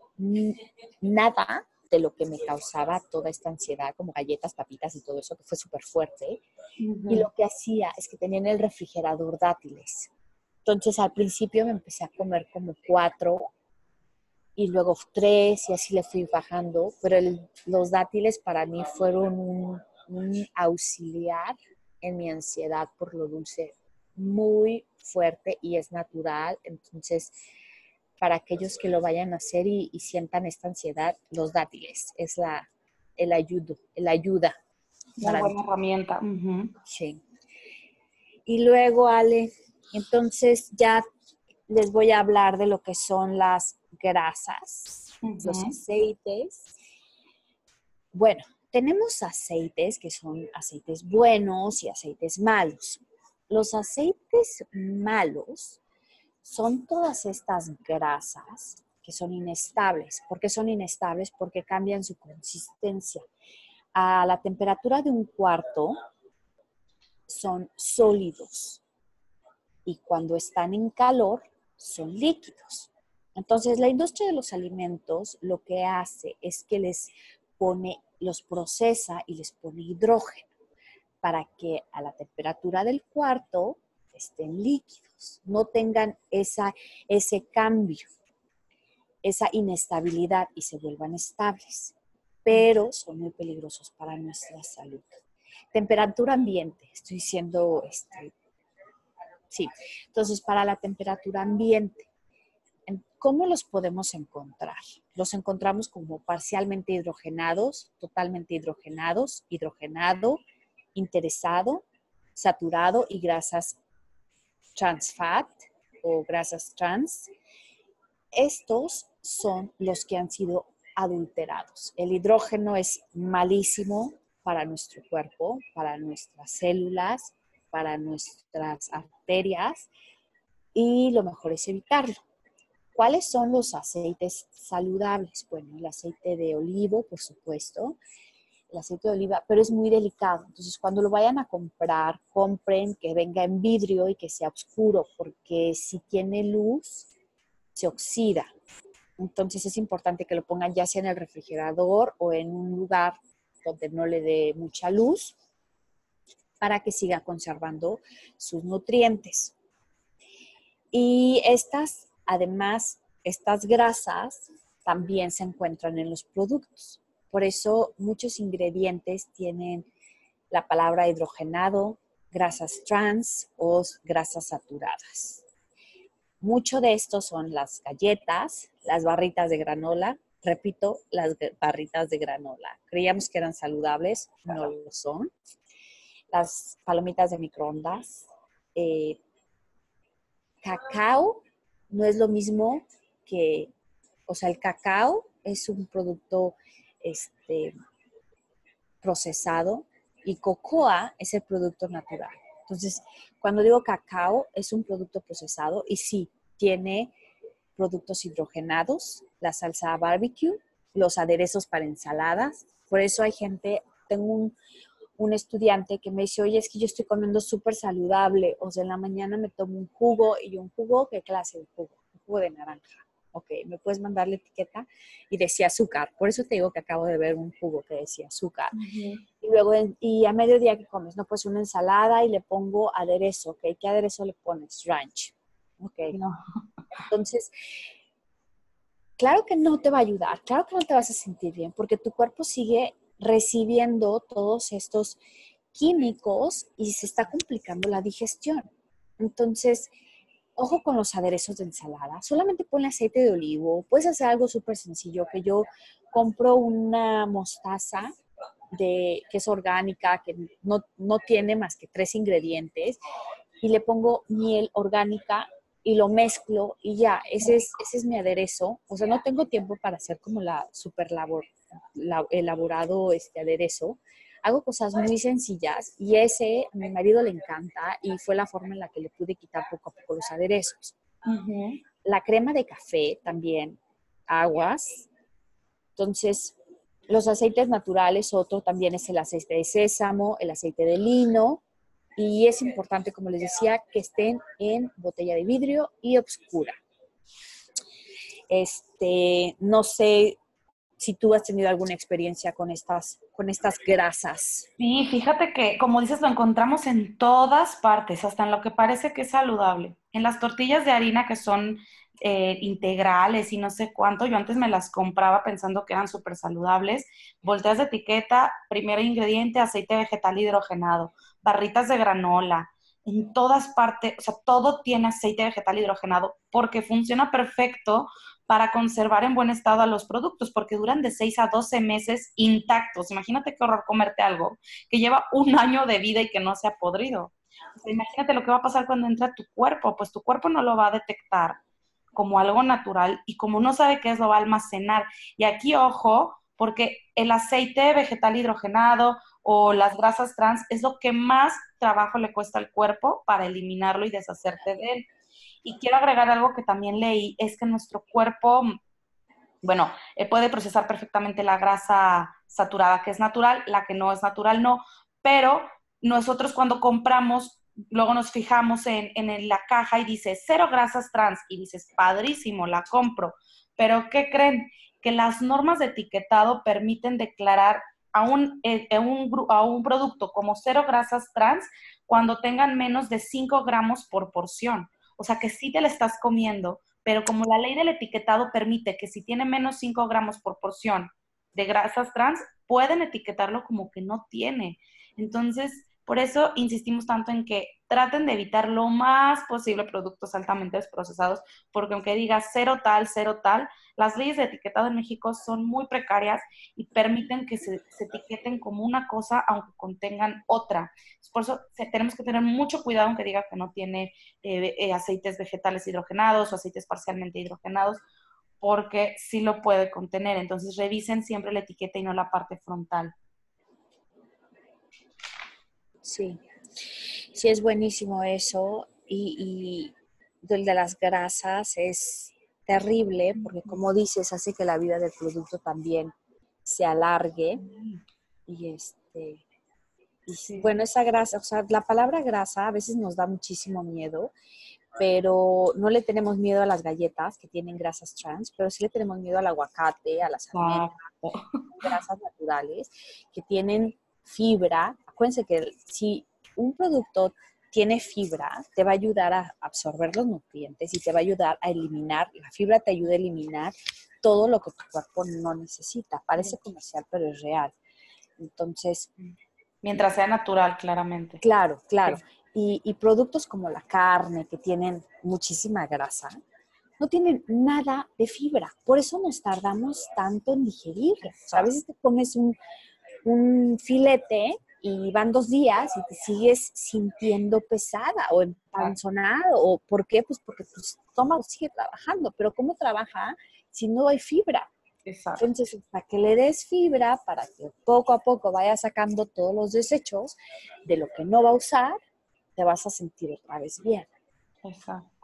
nada de lo que me causaba toda esta ansiedad, como galletas, papitas y todo eso, que fue súper fuerte. Y lo que hacía es que tenía en el refrigerador dátiles. Entonces al principio me empecé a comer como cuatro y luego tres y así le fui bajando, pero los dátiles para mí fueron un, un auxiliar en mi ansiedad por lo dulce muy fuerte y es natural. Entonces, para aquellos que lo vayan a hacer y, sientan esta ansiedad, los dátiles. Es la, el, ayudo, el ayuda. Una buena herramienta. Sí. Y luego, Ale, entonces ya les voy a hablar de lo que son las grasas, los aceites. Bueno, tenemos aceites que son aceites buenos y aceites malos. Los aceites malos son todas estas grasas que son inestables. ¿Por qué son inestables? Porque cambian su consistencia. A la temperatura de un cuarto son sólidos y cuando están en calor son líquidos. Entonces, la industria de los alimentos lo que hace es que les pone, los procesa y les pone hidrógeno. para que a la temperatura del cuarto estén líquidos, no tengan esa, ese cambio, esa inestabilidad y se vuelvan estables, pero son muy peligrosos para nuestra salud. Temperatura ambiente, estoy diciendo, este, sí, entonces para la temperatura ambiente, ¿cómo los podemos encontrar? Los encontramos como parcialmente hidrogenados, totalmente hidrogenados, hidrogenado, interesado, saturado y grasas trans fat o grasas trans. Estos son los que han sido adulterados. El hidrógeno es malísimo para nuestro cuerpo, para nuestras células, para nuestras arterias y lo mejor es evitarlo. ¿Cuáles son los aceites saludables? Bueno, el aceite de olivo, por supuesto, el aceite de oliva, pero es muy delicado. Entonces, cuando lo vayan a comprar, compren que venga en vidrio y que sea oscuro, porque si tiene luz, se oxida. Entonces, es importante que lo pongan ya sea en el refrigerador o en un lugar donde no le dé mucha luz para que siga conservando sus nutrientes. Y estas, además, estas grasas también se encuentran en los productos. Por eso muchos ingredientes tienen la palabra hidrogenado, grasas trans o grasas saturadas. Mucho de esto son las galletas, las barritas de granola, repito, las barritas de granola. Creíamos que eran saludables, no lo son. Las palomitas de microondas. Eh, cacao no es lo mismo que, o sea, el cacao es un producto este, procesado y cocoa es el producto natural. Entonces, cuando digo cacao, es un producto procesado y sí, tiene productos hidrogenados, la salsa barbecue, los aderezos para ensaladas. Por eso hay gente, tengo un, un estudiante que me dice, oye, es que yo estoy comiendo súper saludable, o sea, en la mañana me tomo un jugo y un jugo, ¿qué clase de jugo? Un jugo de naranja ok, me puedes mandar la etiqueta y decía azúcar. Por eso te digo que acabo de ver un jugo que decía azúcar. Y luego, y a mediodía que comes, no, pues una ensalada y le pongo aderezo, ok, ¿qué aderezo le pones? Ranch. Ok. No. Entonces, claro que no te va a ayudar, claro que no te vas a sentir bien, porque tu cuerpo sigue recibiendo todos estos químicos y se está complicando la digestión. Entonces, ojo con los aderezos de ensalada, solamente ponle aceite de olivo, puedes hacer algo súper sencillo, que yo compro una mostaza de, que es orgánica, que no, tiene más que tres ingredientes, y le pongo miel orgánica y lo mezclo y ya, ese es, ese es mi aderezo. O sea, no tengo tiempo para hacer como la super labor, elaborado este aderezo, hago cosas muy sencillas y ese a mi marido le encanta y fue la forma en la que le pude quitar poco a poco los aderezos. La crema de café también, aguas. Entonces, los aceites naturales, otro también es el aceite de sésamo, el aceite de lino. Y es importante, como les decía, que estén en botella de vidrio y oscura. Este, no sé si tú has tenido alguna experiencia con estas, con estas grasas. Sí, fíjate que, como dices, lo encontramos en todas partes, hasta en lo que parece que es saludable. En las tortillas de harina que son eh, integrales y no sé cuánto, yo antes me las compraba pensando que eran súper saludables. Volteas de etiqueta, primer ingrediente, aceite vegetal hidrogenado, barritas de granola, en todas partes, o sea, todo tiene aceite vegetal hidrogenado porque funciona perfecto para conservar en buen estado a los productos, porque duran de 6 a 12 meses intactos. Imagínate qué horror comerte algo que lleva un año de vida y que no se ha podrido. imagínate lo que va a pasar cuando entra tu cuerpo, pues tu cuerpo no lo va a detectar como algo natural y como no sabe qué es, lo va a almacenar. Y aquí, ojo, porque el aceite vegetal hidrogenado o las grasas trans es lo que más trabajo le cuesta al cuerpo para eliminarlo y deshacerte de él. Y quiero agregar algo que también leí, es que nuestro cuerpo, bueno, eh, puede procesar perfectamente la grasa saturada que es natural, la que no es natural no, pero nosotros cuando compramos, luego nos fijamos en, en la caja y dice cero grasas trans y dices, padrísimo, la compro, pero ¿qué creen? Que las normas de etiquetado permiten declarar a un, eh, un, a un producto como cero grasas trans cuando tengan menos de 5 gramos por porción. O sea que sí te la estás comiendo, pero como la ley del etiquetado permite que si tiene menos 5 gramos por porción de grasas trans, pueden etiquetarlo como que no tiene. Entonces, por eso insistimos tanto en que traten de evitar lo más posible productos altamente procesados, porque aunque diga cero tal, cero tal, las leyes de etiquetado en México son muy precarias y permiten que se, etiqueten como una cosa aunque contengan otra. Por eso tenemos que tener mucho cuidado aunque diga que no tiene eh, eh, aceites vegetales hidrogenados o aceites parcialmente hidrogenados, porque sí lo puede contener. Entonces revisen siempre la etiqueta y no la parte frontal. Sí, sí es buenísimo eso. Y, y el de las grasas es terrible porque como dices hace que la vida del producto también se alargue. Y este bueno esa grasa o sea la palabra grasa a veces nos da muchísimo miedo pero no le tenemos miedo a las galletas que tienen grasas trans pero sí le tenemos miedo al aguacate a las almendras grasas naturales que tienen fibra acuérdense que si un producto tiene fibra, te va a ayudar a absorber los nutrientes y te va a ayudar a eliminar, la fibra te ayuda a eliminar todo lo que tu cuerpo no necesita. Parece comercial, pero es real. Entonces... Mientras sea natural, claramente. Claro, claro. Y, y, productos como la carne, que tienen muchísima grasa, no tienen nada de fibra. Por eso nos tardamos tanto en digerirlo. a veces te comes un, un filete y van dos días y te sigues sintiendo pesada o empanzonado. ¿O por qué? Pues porque tu estómago sigue trabajando. Pero ¿cómo trabaja si no hay fibra? Exacto. Entonces, para que le des fibra, para que poco a poco vaya sacando todos los desechos de lo que no va a usar, te vas a sentir otra vez bien. Exacto.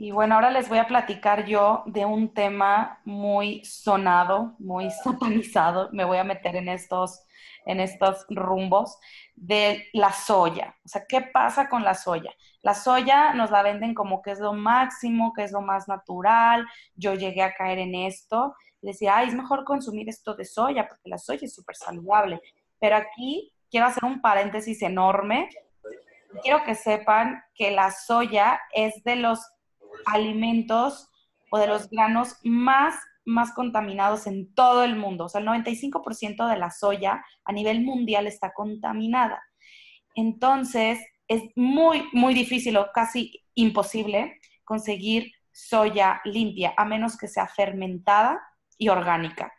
Y bueno, ahora les voy a platicar yo de un tema muy sonado, muy satanizado. Me voy a meter en estos en estos rumbos de la soya. O sea, ¿qué pasa con la soya? La soya nos la venden como que es lo máximo, que es lo más natural. Yo llegué a caer en esto y decía, ay, es mejor consumir esto de soya porque la soya es súper saludable. Pero aquí quiero hacer un paréntesis enorme. Quiero que sepan que la soya es de los alimentos o de los granos más más contaminados en todo el mundo. O sea, el 95% de la soya a nivel mundial está contaminada. Entonces, es muy, muy difícil o casi imposible conseguir soya limpia, a menos que sea fermentada y orgánica,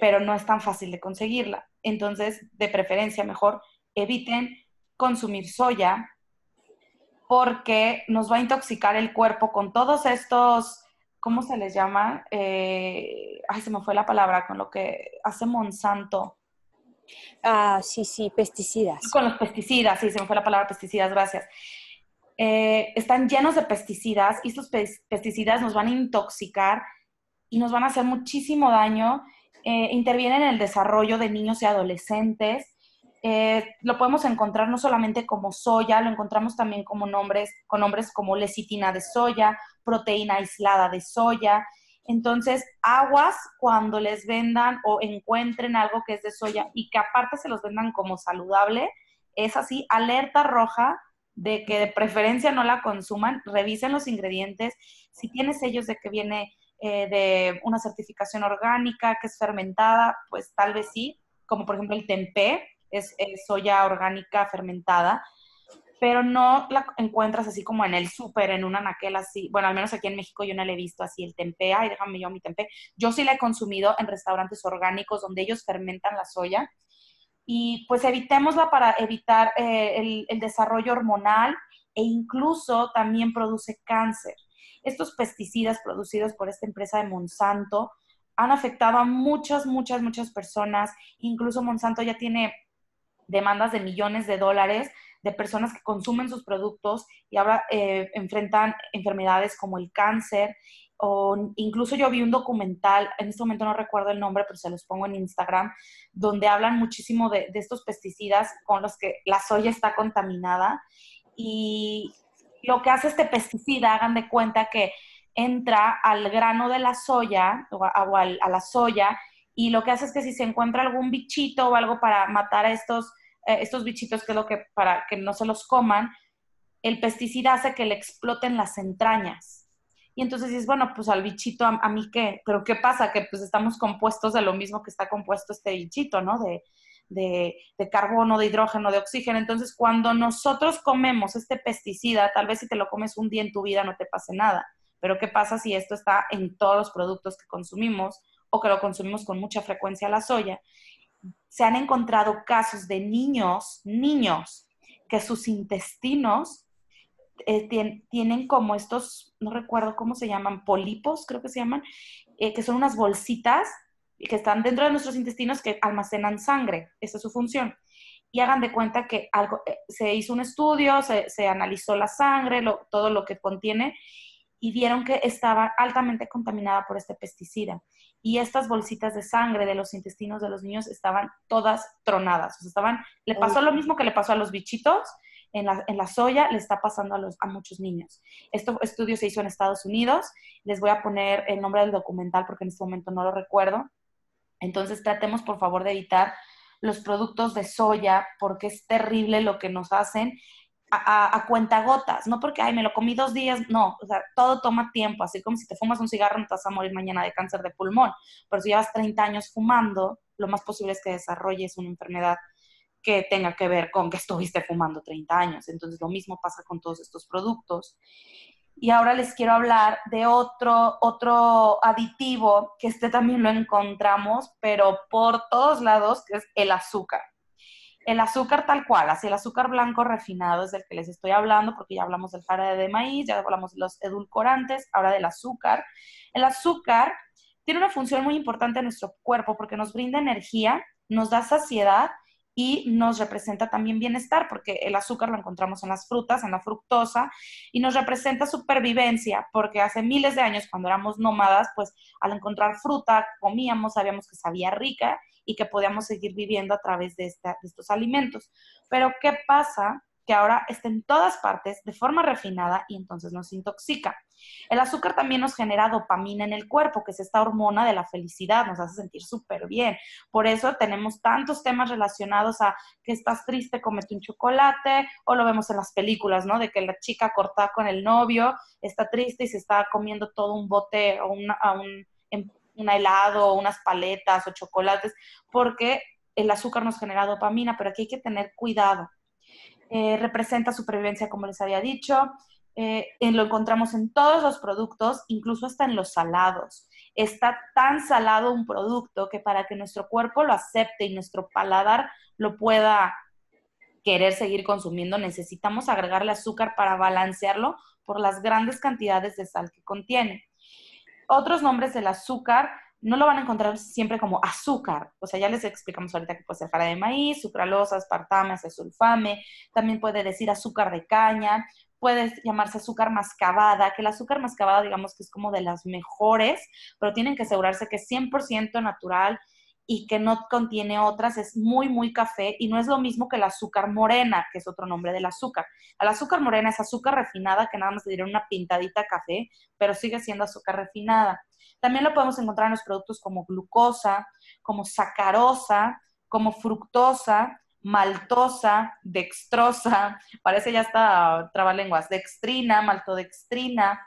pero no es tan fácil de conseguirla. Entonces, de preferencia, mejor eviten consumir soya porque nos va a intoxicar el cuerpo con todos estos ¿cómo se les llama? Eh, ay, se me fue la palabra, con lo que hace Monsanto. Ah, sí, sí, pesticidas. Con los pesticidas, sí, se me fue la palabra pesticidas, gracias. Eh, están llenos de pesticidas y estos pesticidas nos van a intoxicar y nos van a hacer muchísimo daño. Eh, intervienen en el desarrollo de niños y adolescentes. Lo podemos encontrar no solamente como soya, lo encontramos también como nombres, con nombres como lecitina de soya, proteína aislada de soya. Entonces, aguas cuando les vendan o encuentren algo que es de soya y que aparte se los vendan como saludable, es así, alerta roja de que de preferencia no la consuman, revisen los ingredientes. Si tiene sellos de que viene eh, de una certificación orgánica, que es fermentada, pues tal vez sí, como por ejemplo el tempeh, es soya orgánica fermentada pero no la encuentras así como en el súper, en una naquel así. Bueno, al menos aquí en México yo no la he visto así, el tempeh, ay, déjame yo mi tempeh. Yo sí la he consumido en restaurantes orgánicos donde ellos fermentan la soya. Y pues evitémosla para evitar eh, el, el desarrollo hormonal e incluso también produce cáncer. Estos pesticidas producidos por esta empresa de Monsanto han afectado a muchas, muchas, muchas personas. Incluso Monsanto ya tiene demandas de millones de dólares de personas que consumen sus productos y ahora eh, enfrentan enfermedades como el cáncer o incluso yo vi un documental, en este momento no recuerdo el nombre, pero se los pongo en Instagram, donde hablan muchísimo de, estos pesticidas con los que la soya está contaminada y lo que hace este pesticida, hagan de cuenta que entra al grano de la soya o, a, a la soya y lo que hace es que si se encuentra algún bichito o algo para matar a estos, eh, estos bichitos, que es lo que para que no se los coman, el pesticida hace que le exploten las entrañas. Y entonces dices, bueno, pues al bichito, ¿a, mí qué? Pero ¿qué pasa? Que pues estamos compuestos de lo mismo que está compuesto este bichito, ¿no? De, de, de, carbono, de hidrógeno, de oxígeno. Entonces, cuando nosotros comemos este pesticida, tal vez si te lo comes un día en tu vida no te pase nada. Pero ¿qué pasa si esto está en todos los productos que consumimos o que lo consumimos con mucha frecuencia la soya? Se han encontrado casos de niños, niños, que sus intestinos eh, tienen como estos, no recuerdo cómo se llaman, polipos, creo que se llaman, eh, que son unas bolsitas que están dentro de nuestros intestinos que almacenan sangre. Esa es su función. Y hagan de cuenta que algo, eh, se hizo un estudio, se, analizó la sangre, todo lo que contiene, y vieron que estaba altamente contaminada por este pesticida. Y estas bolsitas de sangre de los intestinos de los niños estaban todas tronadas. O sea, estaban, le pasó lo mismo que le pasó a los bichitos, en la, en la soya le está pasando a, los, a muchos niños. Este estudio se hizo en Estados Unidos. Les voy a poner el nombre del documental porque en este momento no lo recuerdo. Entonces tratemos por favor de evitar los productos de soya porque es terrible lo que nos hacen a, a, cuentagotas, no porque, ay, me lo comí dos días, no, o sea, todo toma tiempo, así como si te fumas un cigarro no te vas a morir mañana de cáncer de pulmón, pero si llevas 30 años fumando, lo más posible es que desarrolles una enfermedad que tenga que ver con que estuviste fumando 30 años. Entonces, lo mismo pasa con todos estos productos. Y ahora les quiero hablar de otro, otro aditivo que este también lo encontramos, pero por todos lados, que es el azúcar. El azúcar tal cual, así el azúcar blanco refinado es del que les estoy hablando, porque ya hablamos del jarabe de maíz, ya hablamos de los edulcorantes, ahora del azúcar. El azúcar tiene una función muy importante en nuestro cuerpo porque nos brinda energía, nos da saciedad y nos representa también bienestar, porque el azúcar lo encontramos en las frutas, en la fructosa, y nos representa supervivencia, porque hace miles de años, cuando éramos nómadas, pues al encontrar fruta, comíamos, sabíamos que sabía rica y que podíamos seguir viviendo a través de, de estos alimentos. Pero, ¿qué pasa que ahora está en todas partes de forma refinada y entonces nos intoxica. El azúcar también nos genera dopamina en el cuerpo, que es esta hormona de la felicidad, nos hace sentir súper bien. Por eso tenemos tantos temas relacionados a que estás triste, comete un chocolate, o lo vemos en las películas, ¿no? De que la chica corta con el novio, está triste y se está comiendo todo un bote o una, un, em, un helado, unas paletas o chocolates, porque el azúcar nos genera dopamina, pero aquí hay que tener cuidado eh, representa supervivencia, como les había dicho. Eh, lo encontramos en todos los productos, incluso hasta en los salados. Está tan salado un producto que para que nuestro cuerpo lo acepte y nuestro paladar lo pueda querer seguir consumiendo, necesitamos agregarle azúcar para balancearlo por las grandes cantidades de sal que contiene. Otros nombres del azúcar no lo van a encontrar siempre como azúcar. O sea, ya les explicamos ahorita que puede ser jarabe de maíz, sucralosa, aspartame, sulfame, también puede decir azúcar de caña, puede llamarse azúcar mascabada, que el azúcar mascabada digamos que es como de las mejores, pero tienen que asegurarse que es 100% natural y que no contiene otras, es muy, muy café y no es lo mismo que el azúcar morena, que es otro nombre del azúcar. El azúcar morena es azúcar refinada, que nada más le dieron una pintadita café, pero sigue siendo azúcar refinada. También lo podemos encontrar en los productos como glucosa, como sacarosa, como fructosa, maltosa, dextrosa, parece ya está trabalenguas, dextrina, maltodextrina.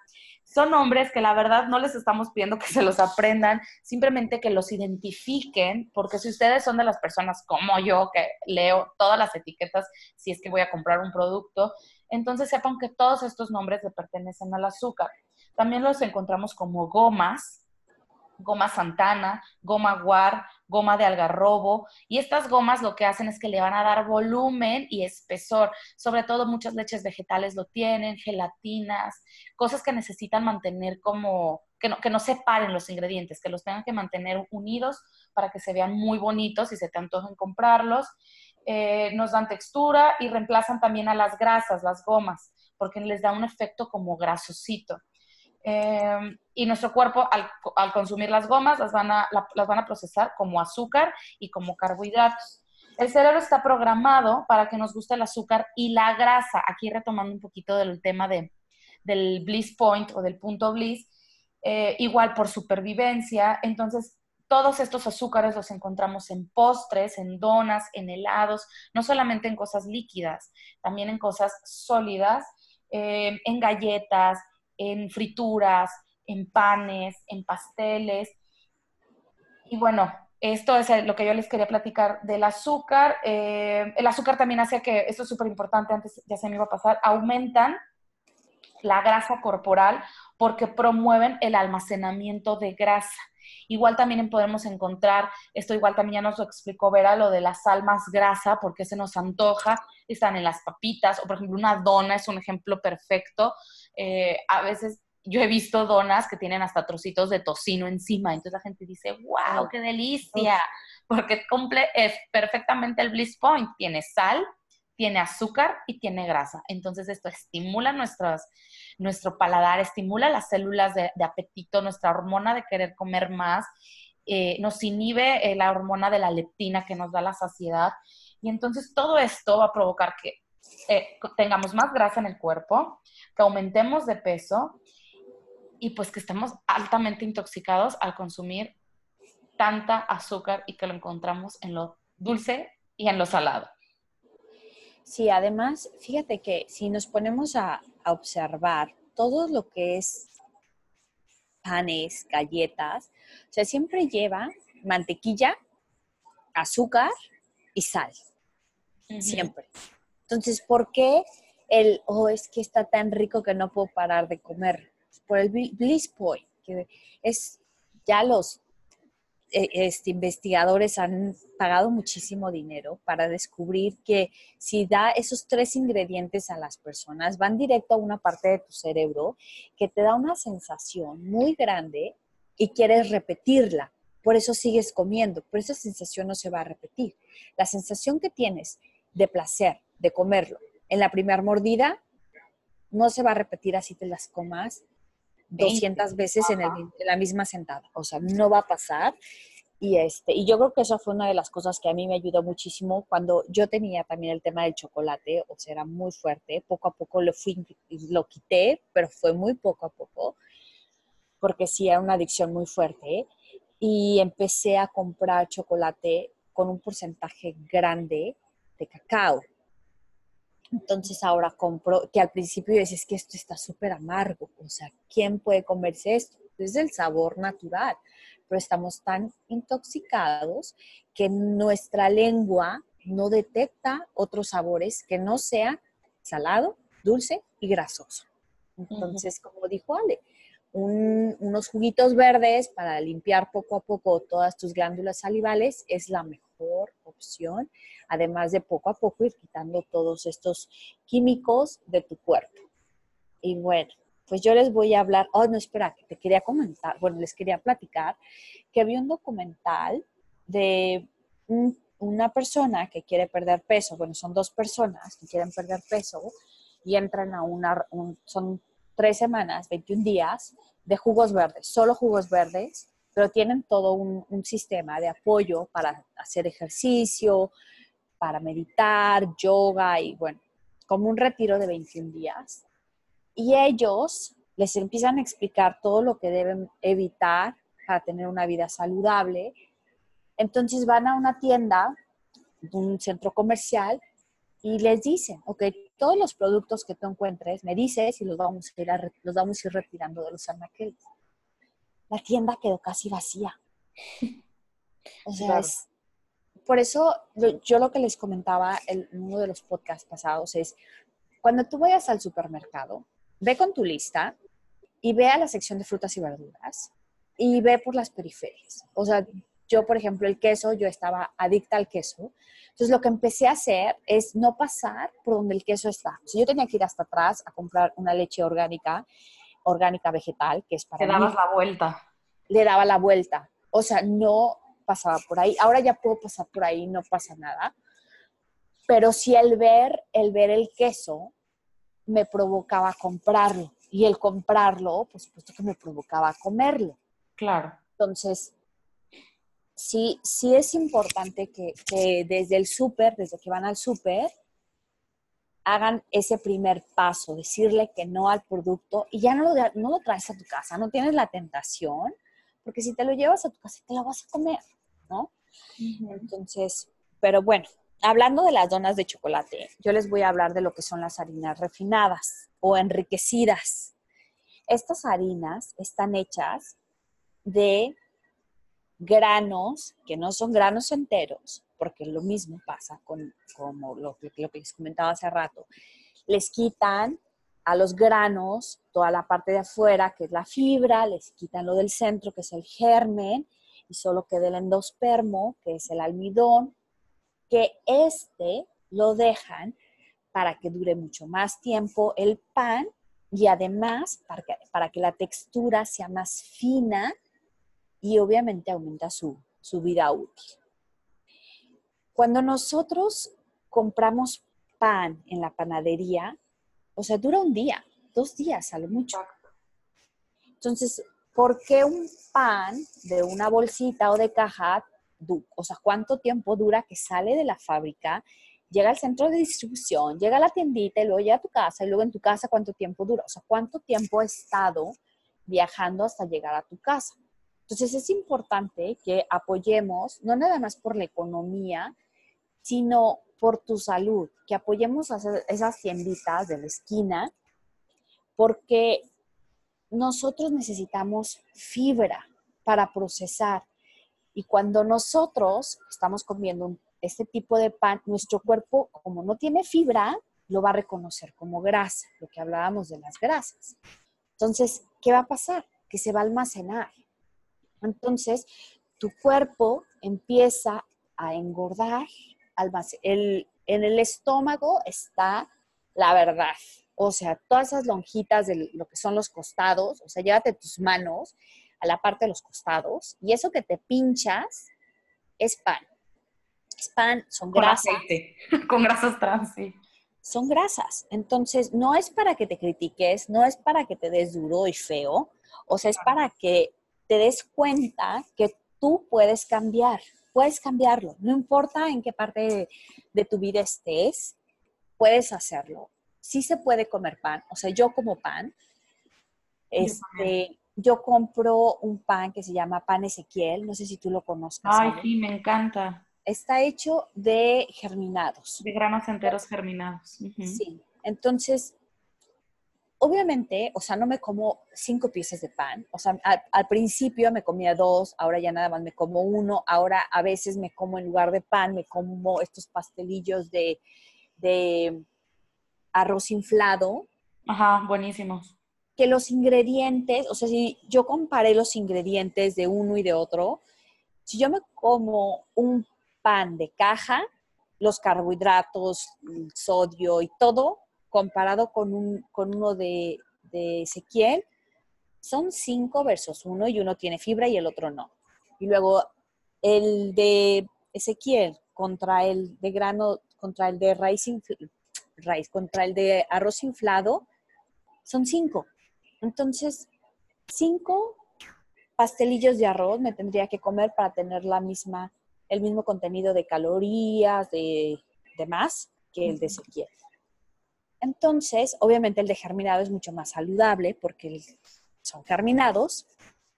Son nombres que la verdad no les estamos pidiendo que se los aprendan, simplemente que los identifiquen, porque si ustedes son de las personas como yo, que leo todas las etiquetas si es que voy a comprar un producto, entonces sepan que todos estos nombres le pertenecen al azúcar. También los encontramos como gomas, goma Santana, goma Guar, goma de algarrobo. Y estas gomas lo que hacen es que le van a dar volumen y espesor. Sobre todo muchas leches vegetales lo tienen, gelatinas, cosas que necesitan mantener como, que no, que no separen los ingredientes, que los tengan que mantener unidos para que se vean muy bonitos y se te antojen comprarlos. Eh, nos dan textura y reemplazan también a las grasas, las gomas, porque les da un efecto como grasosito. Em, y nuestro cuerpo al, consumir las gomas las van, a, las van a procesar como azúcar y como carbohidratos. El cerebro está programado para que nos guste el azúcar y la grasa. Aquí retomando un poquito del tema de, del bliss point o del punto bliss, eh, igual por supervivencia. Entonces, todos estos azúcares los encontramos en postres, en donas, en helados, no solamente en cosas líquidas, también en cosas sólidas, eh, en galletas, en frituras, en panes, en pasteles. Y bueno, esto es lo que yo les quería platicar del azúcar. Eh, el azúcar también hace que, esto es súper importante, antes ya se me iba a pasar, aumentan la grasa corporal porque promueven el almacenamiento de grasa. Igual también podemos encontrar, esto igual también ya nos lo explicó Vera, lo de las sal más grasa, porque se nos antoja, están en las papitas, o por ejemplo una dona es un ejemplo perfecto. Eh, a veces yo he visto donas que tienen hasta trocitos de tocino encima, entonces la gente dice, wow, qué delicia, porque cumple es perfectamente el bliss point, tiene sal, tiene azúcar y tiene grasa. Entonces esto estimula nuestras, nuestro paladar, estimula las células de, apetito, nuestra hormona de querer comer más, eh, nos inhibe eh, la hormona de la leptina que nos da la saciedad. Y entonces todo esto va a provocar que eh, tengamos más grasa en el cuerpo, que aumentemos de peso y pues que estemos altamente intoxicados al consumir tanta azúcar y que lo encontramos en lo dulce y en lo salado. Sí, además, fíjate que si nos ponemos a, observar todo lo que es panes, galletas, o sea, siempre lleva mantequilla, azúcar y sal. Siempre. Entonces, ¿por qué el, oh, es que está tan rico que no puedo parar de comer? Por el bliss point, que es ya los este, investigadores han pagado muchísimo dinero para descubrir que si da esos tres ingredientes a las personas, van directo a una parte de tu cerebro que te da una sensación muy grande y quieres repetirla. Por eso sigues comiendo, pero esa sensación no se va a repetir. La sensación que tienes de placer, de comerlo, en la primera mordida, no se va a repetir así te las comas 200 veces en, la misma sentada. O sea, no va a pasar. Y, este, y yo creo que eso fue una de las cosas que a mí me ayudó muchísimo cuando yo tenía también el tema del chocolate, o sea, era muy fuerte. Poco a poco lo, fui, lo quité, pero fue muy poco a poco, porque sí era una adicción muy fuerte. Y empecé a comprar chocolate con un porcentaje grande de cacao. Entonces ahora compro, que al principio decías que esto está súper amargo, o sea, ¿quién puede comerse esto? Es el sabor natural, pero estamos tan intoxicados que nuestra lengua no detecta otros sabores que no sean salado, dulce y grasoso. Entonces, como dijo Ale, unos juguitos verdes para limpiar poco a poco todas tus glándulas salivales es la mejor opción, además de poco a poco ir quitando todos estos químicos de tu cuerpo. Y bueno, pues yo les voy a hablar, oh, no, espera, que te quería comentar, bueno, les quería platicar que vi un documental de una persona que quiere perder peso, bueno, son dos personas que quieren perder peso y entran a una, son tres semanas, 21 días de jugos verdes, solo jugos verdes, pero tienen todo un, sistema de apoyo para hacer ejercicio, para meditar, yoga y bueno, como un retiro de 21 días. Y ellos les empiezan a explicar todo lo que deben evitar para tener una vida saludable. Entonces van a una tienda, un centro comercial, y les dicen, ok, todos los productos que tú encuentres, me dices y los vamos a ir, los vamos a ir retirando de los anaqueles. La tienda quedó casi vacía. O sea, es, por eso yo lo que les comentaba en uno de los podcasts pasados es, cuando tú vayas al supermercado, ve con tu lista y ve a la sección de frutas y verduras y ve por las periferias. O sea, yo, por ejemplo, el queso, yo estaba adicta al queso. Entonces, lo que empecé a hacer es no pasar por donde el queso está. O sea, yo tenía que ir hasta atrás a comprar una leche orgánica, orgánica vegetal, que es para... Le dabas la vuelta. Le daba la vuelta. O sea, no pasaba por ahí. Ahora ya puedo pasar por ahí, no pasa nada. Pero sí el ver, el ver el queso me provocaba comprarlo. Y el comprarlo, pues supuesto que me provocaba comerlo. Claro. Entonces, sí, sí es importante que, desde el súper, desde que van al súper, hagan ese primer paso, decirle que no al producto y ya no lo, no lo traes a tu casa, no tienes la tentación, porque si te lo llevas a tu casa, te lo vas a comer, ¿no? Entonces, pero bueno, hablando de las donas de chocolate, yo les voy a hablar de lo que son las harinas refinadas o enriquecidas. Estas harinas están hechas de granos que no son granos enteros, porque lo mismo pasa con como lo, que les comentaba hace rato. Les quitan a los granos toda la parte de afuera, que es la fibra, les quitan lo del centro, que es el germen, y solo queda el endospermo, que es el almidón, que este lo dejan para que dure mucho más tiempo el pan y además para que, para que la textura sea más fina y obviamente aumenta su, su vida útil. Cuando nosotros compramos pan en la panadería, o sea, dura un día, dos días, sale mucho. Entonces, ¿por qué un pan de una bolsita o de caja, o sea, cuánto tiempo dura que sale de la fábrica, llega al centro de distribución, llega a la tiendita y luego llega a tu casa y luego en tu casa cuánto tiempo dura? O sea, ¿cuánto tiempo ha estado viajando hasta llegar a tu casa? Entonces es importante que apoyemos, no nada más por la economía, sino por tu salud, que apoyemos a esas tienditas de la esquina, porque nosotros necesitamos fibra para procesar. Y cuando nosotros estamos comiendo este tipo de pan, nuestro cuerpo, como no tiene fibra, lo va a reconocer como grasa, lo que hablábamos de las grasas. Entonces, ¿qué va a pasar? Que se va a almacenar. Entonces, tu cuerpo empieza a engordar, el, en el estómago está la verdad. O sea, todas esas lonjitas de lo que son los costados, o sea, llévate tus manos a la parte de los costados y eso que te pinchas es pan. Es pan, son grasas. con grasas trans, sí. Son grasas. Entonces, no es para que te critiques, no es para que te des duro y feo, o sea, es para que te des cuenta que tú puedes cambiar, puedes cambiarlo, no importa en qué parte de, tu vida estés, puedes hacerlo. Sí se puede comer pan, o sea, yo como pan, este, yo compro un pan que se llama pan Ezequiel, no sé si tú lo conozcas. Ay, sí, me encanta. Está hecho de germinados. De granos enteros germinados. Sí, entonces obviamente, o sea, no me como cinco piezas de pan. O sea, al, principio me comía dos, ahora ya nada más me como uno. Ahora a veces me como en lugar de pan, me como estos pastelillos de, de arroz inflado. Ajá, buenísimos. Que los ingredientes, o sea, si yo comparé los ingredientes de uno y de otro, si yo me como un pan de caja, los carbohidratos, el sodio y todo, comparado con, un, con uno de, Ezequiel, son cinco versus uno y uno tiene fibra y el otro no. Y luego el de Ezequiel contra el de grano, contra el de raíz, raíz contra el de arroz inflado, son cinco. Entonces, cinco pastelillos de arroz me tendría que comer para tener la misma, el mismo contenido de calorías, de, de más que el de Ezequiel. Entonces, obviamente el de germinado es mucho más saludable porque son germinados.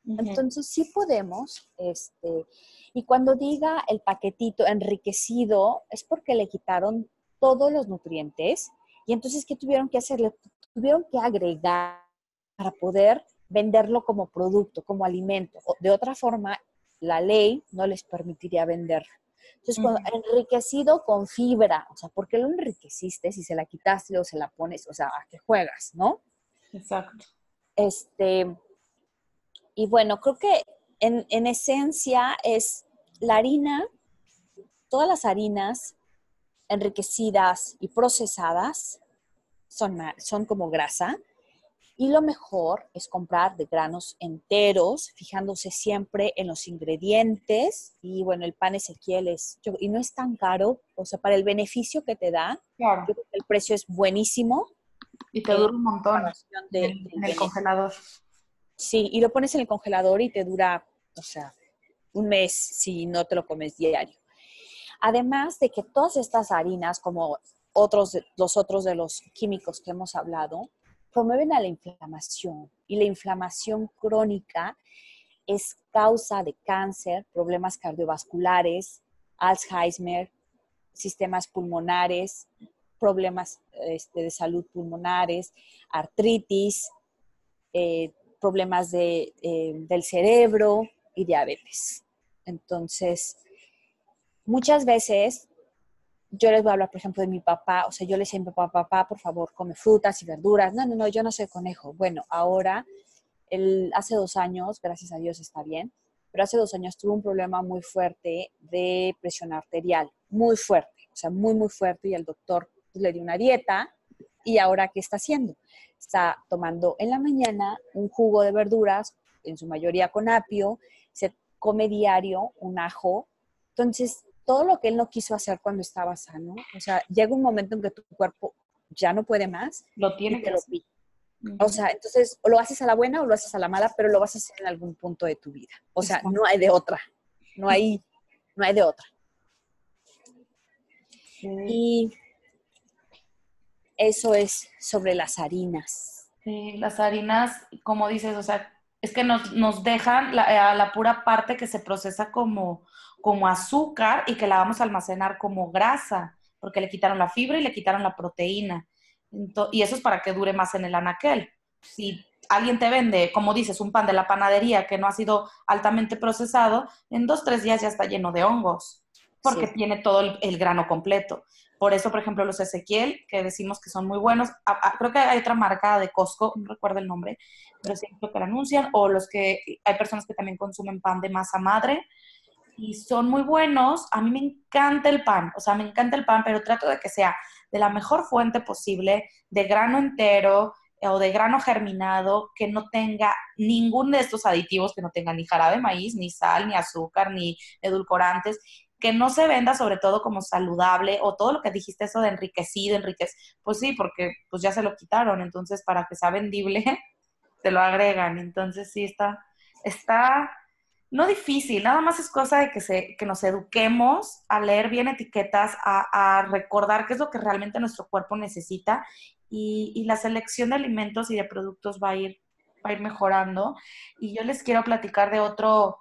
Entonces, sí podemos, este, y cuando diga el paquetito enriquecido, es porque le quitaron todos los nutrientes. Y entonces, ¿qué tuvieron que hacer? tuvieron que agregar para poder venderlo como producto, como alimento. De otra forma, la ley no les permitiría venderlo. Entonces, cuando, enriquecido con fibra, o sea, ¿por qué lo enriqueciste si se la quitaste o se la pones? O sea, ¿a qué juegas, no? Exacto. Este, y bueno, creo que en, en esencia es la harina, todas las harinas enriquecidas y procesadas son, son como grasa, y lo mejor es comprar de granos enteros, fijándose siempre en los ingredientes. Y bueno, el pan Ezequiel es, y no es tan caro, o sea, para el beneficio que te da, claro. el precio es buenísimo. Y te dura un montón en, el congelador. Sí, y lo pones en el congelador y te dura, o sea, un mes si no te lo comes diario. Además de que todas estas harinas, como otros, los otros de los químicos que hemos hablado, promueven a la inflamación y la inflamación crónica es causa de cáncer, problemas cardiovasculares, Alzheimer, sistemas pulmonares, problemas este, de salud pulmonares, artritis, eh, problemas de, eh, del cerebro y diabetes. Entonces, muchas veces yo les voy a hablar, por ejemplo, de mi papá, o sea, yo le decía a mi papá, papá, por favor, come frutas y verduras. No, no, no, yo no soy conejo. Bueno, ahora, él, hace dos años, gracias a Dios está bien, pero hace dos años tuvo un problema muy fuerte de presión arterial, muy fuerte, o sea, muy, muy fuerte, y el doctor le dio una dieta, y ahora, ¿qué está haciendo? Está tomando en la mañana un jugo de verduras, en su mayoría con apio, se come diario un ajo. Entonces, todo lo que él no quiso hacer cuando estaba sano, o sea, llega un momento en que tu cuerpo ya no puede más. Lo tiene que lo pide. O sea, entonces, o lo haces a la buena o lo haces a la mala, pero lo vas a hacer en algún punto de tu vida. O sea, no hay de otra. No hay, no hay de otra. Y eso es sobre las harinas. Sí, las harinas, como dices, o sea, es que nos, nos dejan la, la, pura parte que se procesa como, como azúcar y que la vamos a almacenar como grasa, porque le quitaron la fibra y le quitaron la proteína. y eso es para que dure más en el anaquel. Si alguien te vende, como dices, un pan de la panadería que no ha sido altamente procesado, en dos, tres días ya está lleno de hongos, porque tiene todo el, grano completo. Por eso, por ejemplo, los Ezequiel, que decimos que son muy buenos, creo que hay otra marca de Costco, no recuerdo el nombre, pero siempre que lo anuncian, o los que hay personas que también consumen pan de masa madre, y son muy buenos. A mí me encanta el pan, o sea, me encanta el pan, pero trato de que sea de la mejor fuente posible, de grano entero eh, o de grano germinado, que no tenga ningún de estos aditivos, que no tenga ni jarabe de maíz, ni sal, ni azúcar, ni edulcorantes, que no se venda sobre todo como saludable o todo lo que dijiste eso de enriquecido, enriquecido, pues sí, porque pues ya se lo quitaron, entonces para que sea vendible, te lo agregan, entonces sí está, está no difícil, nada más es cosa de que, se, que nos eduquemos a leer bien etiquetas, a, recordar qué es lo que realmente nuestro cuerpo necesita y, la selección de alimentos y de productos va a ir, va a ir mejorando. Y yo les quiero platicar de otro,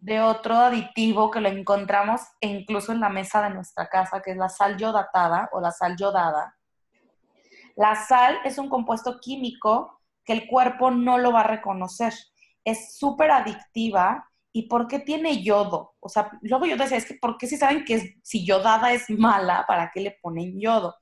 de otro aditivo que lo encontramos incluso en la mesa de nuestra casa, que es la sal yodatada o la sal yodada. La sal es un compuesto químico que el cuerpo no lo va a reconocer. Es súper adictiva ¿y por qué tiene yodo? O sea, luego yo decía, es que ¿por qué si saben que si yodada es mala, ¿para qué le ponen yodo?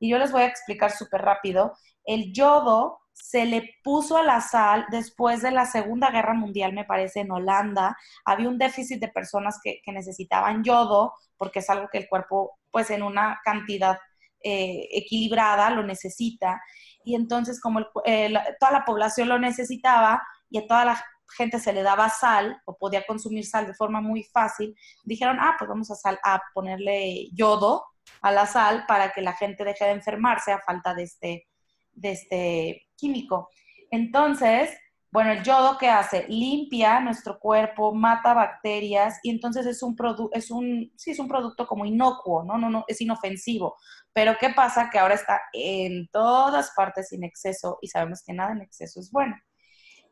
Y yo les voy a explicar súper rápido. El yodo se le puso a la sal después de la Segunda Guerra Mundial, me parece, en Holanda. Había un déficit de personas que, necesitaban yodo, porque es algo que el cuerpo, pues en una cantidad eh, equilibrada, lo necesita. Y entonces, como eh, toda la población lo necesitaba y a toda la gente se le daba sal o podía consumir sal de forma muy fácil, dijeron, ah, pues vamos a, sal, a ponerle yodo a la sal para que la gente deje de enfermarse a falta de este, de este químico. Entonces, bueno, el yodo que hace limpia nuestro cuerpo, mata bacterias y entonces es un producto, es un, sí, es un producto como inocuo, ¿no? No, no, es inofensivo. Pero ¿qué pasa? Que ahora está en todas partes sin exceso y sabemos que nada en exceso es bueno.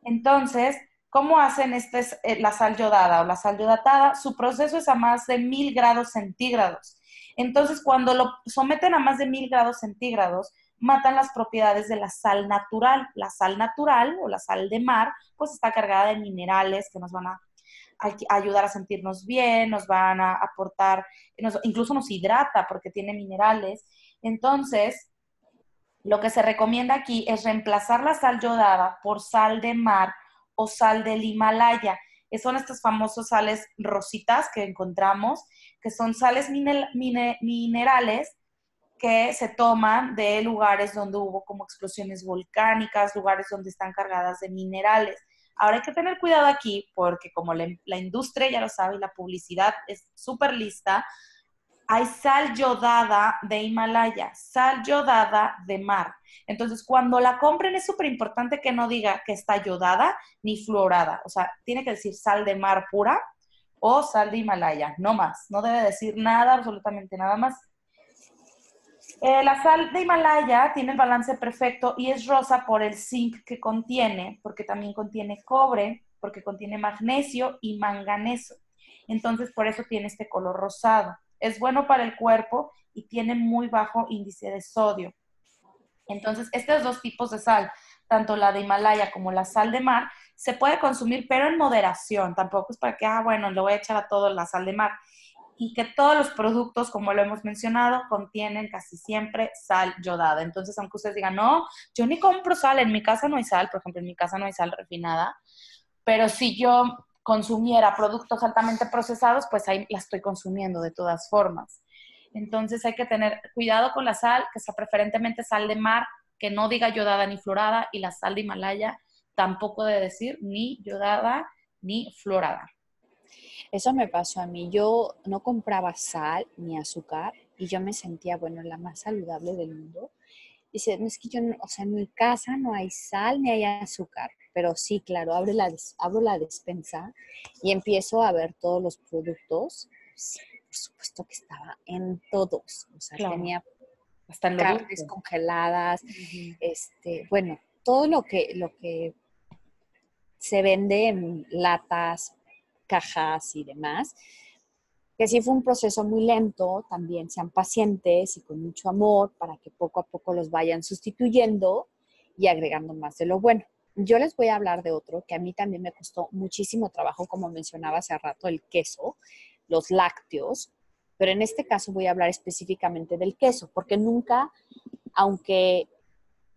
Entonces, ¿Cómo hacen este, eh, la sal yodada o la sal yodatada? Su proceso es a más de mil grados centígrados. Entonces, cuando lo someten a más de mil grados centígrados, matan las propiedades de la sal natural. La sal natural o la sal de mar, pues está cargada de minerales que nos van a, ayudar a sentirnos bien, nos van a aportar, incluso nos hidrata porque tiene minerales. Entonces, lo que se recomienda aquí es reemplazar la sal yodada por sal de mar o sal del Himalaya. Son estas famosas sales rositas que encontramos, que son sales minerales que se toman de lugares donde hubo como explosiones volcánicas, lugares donde están cargadas de minerales. Ahora hay que tener cuidado aquí porque como la, la industria ya lo sabe y la publicidad es súper lista, hay sal yodada de Himalaya, sal yodada de mar. Entonces, cuando la compren es súper importante que no diga que está yodada ni fluorada. O sea, tiene que decir sal de mar pura o sal de Himalaya, no más. No debe decir nada, absolutamente nada más. Eh, la sal de Himalaya tiene el balance perfecto y es rosa por el zinc que contiene, porque también contiene cobre porque contiene magnesio y manganeso. Entonces, por eso tiene este color rosado. Es bueno para el cuerpo y tiene muy bajo índice de sodio. Entonces, estos dos tipos de sal, tanto la de Himalaya como la sal de mar, se puede consumir, pero en moderación. Tampoco es para que, ah, bueno, le voy a echar a todo la sal de mar. Y que todos los productos, como lo hemos mencionado, contienen casi siempre sal yodada. Entonces, aunque ustedes digan, no, yo ni compro sal, en mi casa no hay sal, por ejemplo, en mi casa no hay sal refinada, pero si yo consumiera productos altamente procesados, pues ahí la estoy consumiendo de todas formas. Entonces hay que tener cuidado con la sal, que sea preferentemente sal de mar, que no diga yodada ni florada, y la sal de Himalaya tampoco debe decir ni yodada ni florada. Eso me pasó a mí. Yo no compraba sal ni azúcar y yo me sentía, bueno, la más saludable del mundo. Dice, no es que yo, o sea, en mi casa no hay sal ni hay azúcar, pero sí, claro, abro la, abro la despensa y empiezo a ver todos los productos. por supuesto que estaba en todos, o sea, tenía hasta carnes congeladas, este, bueno, todo lo que, lo que se vende en latas, cajas y demás, que sí fue un proceso muy lento, también sean pacientes y con mucho amor para que poco a poco los vayan sustituyendo y agregando más de lo bueno. Yo les voy a hablar de otro que a mí también me costó muchísimo trabajo, como mencionaba hace rato, el queso, los lácteos, pero en este caso voy a hablar específicamente del queso, porque nunca, aunque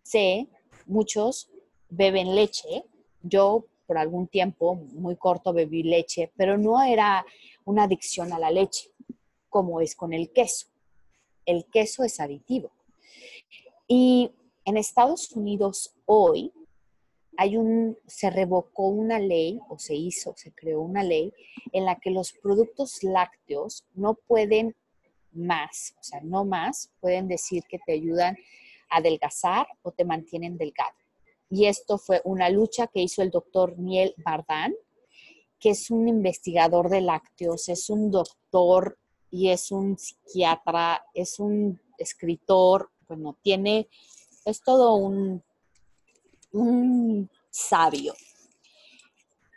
sé, muchos beben leche, yo por algún tiempo muy corto bebí leche, pero no era una adicción a la leche, como es con el queso. El queso es aditivo. Y en Estados Unidos hoy hay un, se revocó una ley, o se hizo, se creó una ley, en la que los productos lácteos no pueden más, o sea, no más, pueden decir que te ayudan a adelgazar o te mantienen delgado. Y esto fue una lucha que hizo el doctor Miel Bardán, que es un investigador de lácteos, es un doctor y es un psiquiatra, es un escritor, bueno, tiene, es todo un, un sabio.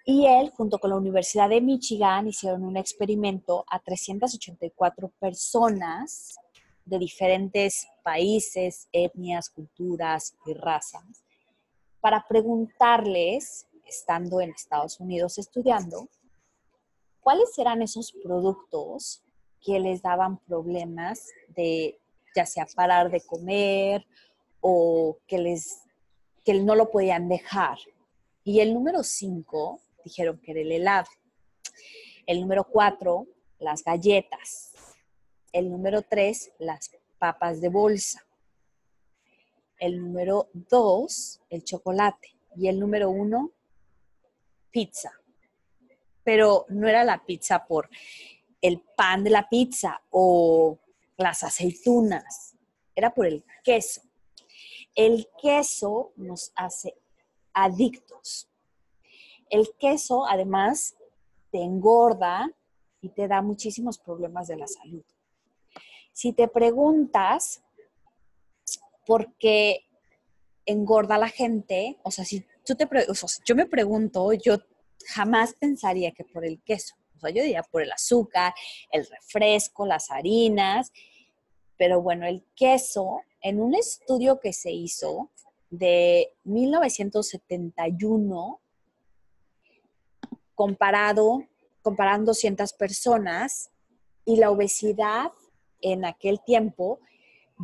Y él, junto con la Universidad de Michigan, hicieron un experimento a 384 personas de diferentes países, etnias, culturas y razas, para preguntarles estando en Estados Unidos estudiando, cuáles eran esos productos que les daban problemas de ya sea parar de comer o que les que no lo podían dejar. Y el número 5 dijeron que era el helado. El número 4, las galletas. El número 3, las papas de bolsa. El número 2, el chocolate. Y el número 1, pizza, pero no era la pizza por el pan de la pizza o las aceitunas, era por el queso. El queso nos hace adictos. El queso además te engorda y te da muchísimos problemas de la salud. Si te preguntas por qué engorda la gente, o sea, si te, yo me pregunto, yo jamás pensaría que por el queso. O sea, yo diría por el azúcar, el refresco, las harinas. Pero bueno, el queso, en un estudio que se hizo de 1971, comparado, comparando 200 personas, y la obesidad en aquel tiempo,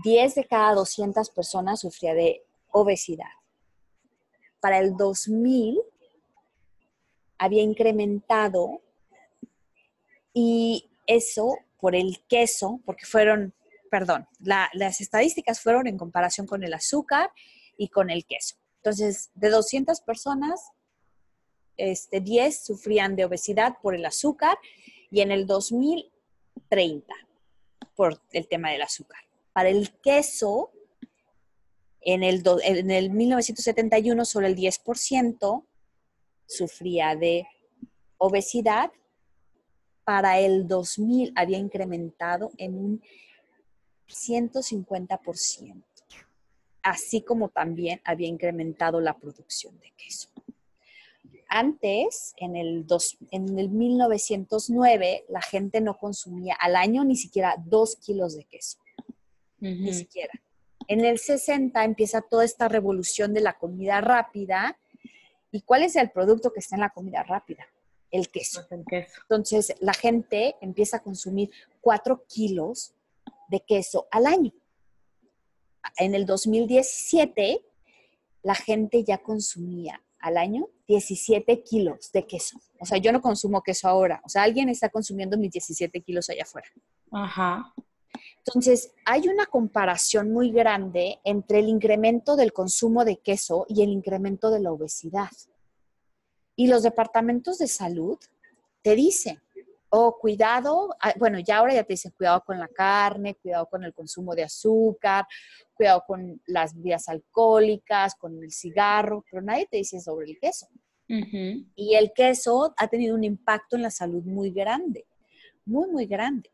10 de cada 200 personas sufría de obesidad. Para el 2000 había incrementado y eso por el queso, porque fueron, perdón, las estadísticas fueron en comparación con el azúcar y con el queso. Entonces, de 200 personas, este, 10 sufrían de obesidad por el azúcar y en el 2030 por el tema del azúcar. Para el queso, en el, en el 1971 solo el 10% sufría de obesidad. Para el 2000 había incrementado en un 150%, así como también había incrementado la producción de queso. antes, en el, dos, en el 1909, la gente no consumía al año ni siquiera dos kilos de queso. Ni siquiera. En el 60 empieza toda esta revolución de la comida rápida. ¿Y cuál es el producto que está en la comida rápida? El queso. Pues el queso. Entonces, la gente empieza a consumir cuatro kilos de queso al año. En el 2017, la gente ya consumía al año 17 kilos de queso. O sea, yo no consumo queso ahora. O sea, alguien está consumiendo mis 17 kilos allá afuera. Ajá. Entonces, hay una comparación muy grande entre el incremento del consumo de queso y el incremento de la obesidad. Y los departamentos de salud te dicen, oh, cuidado, ah, bueno, ya ahora ya te dicen cuidado con la carne, cuidado con el consumo de azúcar, cuidado con las bebidas alcohólicas, con el cigarro, pero nadie te dice sobre el queso. Y el queso ha tenido un impacto en la salud muy grande, muy, muy grande.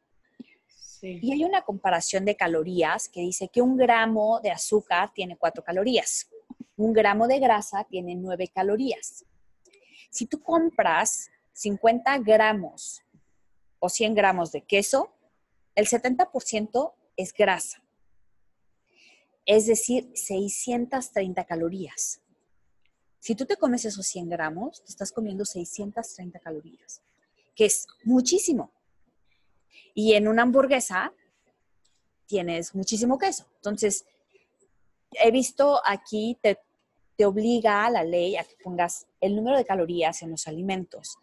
Y hay una comparación de calorías que dice que un gramo de azúcar tiene cuatro calorías, un gramo de grasa tiene nueve calorías. Si tú compras 50 gramos o 100 gramos de queso, el 70% es grasa. Es decir, 630 calorías. Si tú te comes esos 100 gramos, te estás comiendo 630 calorías, que es muchísimo. Y en una hamburguesa tienes muchísimo queso. Entonces, he visto aquí, te, te obliga a la ley a que pongas el número de calorías en los alimentos.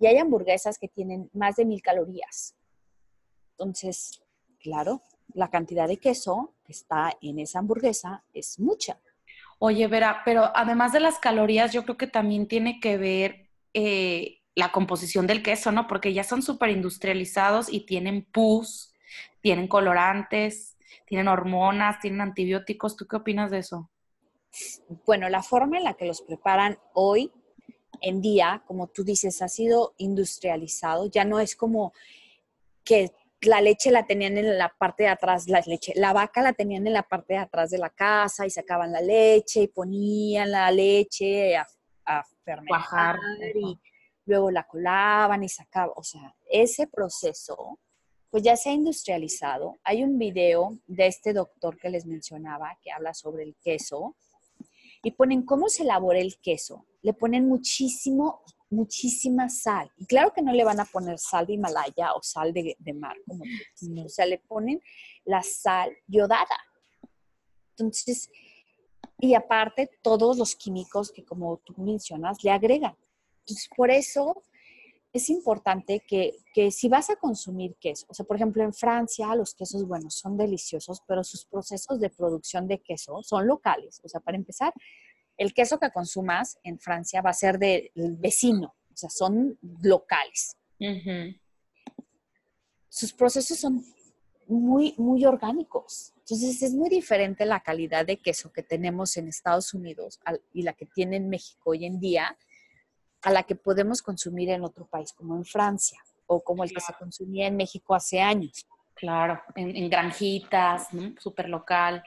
Y hay hamburguesas que tienen más de mil calorías. Entonces, claro, la cantidad de queso que está en esa hamburguesa es mucha. Oye, Vera, pero además de las calorías, yo creo que también tiene que ver eh, la composición del queso, ¿no? Porque ya son súper industrializados y tienen pus, tienen colorantes, tienen hormonas, tienen antibióticos. ¿Tú qué opinas de eso? Bueno, la forma en la que los preparan hoy en día, como tú dices, ha sido industrializado, ya no es como que la leche la tenían en la parte de atrás, la leche, la vaca la tenían en la parte de atrás de la casa y sacaban la leche y ponían la leche a, a fermentar y luego la colaban y sacaban, o sea, ese proceso pues ya se ha industrializado. Hay un video de este doctor que les mencionaba que habla sobre el queso y ponen cómo se elabora el queso le ponen muchísimo, muchísima sal. Y claro que no le van a poner sal de Himalaya o sal de, mar, como O sea, le ponen la sal yodada. Entonces, y aparte todos los químicos que como tú mencionas le agregan. Entonces, por eso es importante que, que, si vas a consumir queso, o sea, por ejemplo, en Francia los quesos, bueno, son deliciosos, pero sus procesos de producción de queso son locales. O sea, para empezar, el queso que consumas en Francia va a ser del vecino, o sea, son locales. Sus procesos son muy, muy orgánicos. Entonces es muy diferente la calidad de queso que tenemos en Estados Unidos y la que tiene en México hoy en día a la que podemos consumir en otro país, como en Francia o como el que se consumía en México hace años. Claro, en, granjitas, ¿no? Súper local.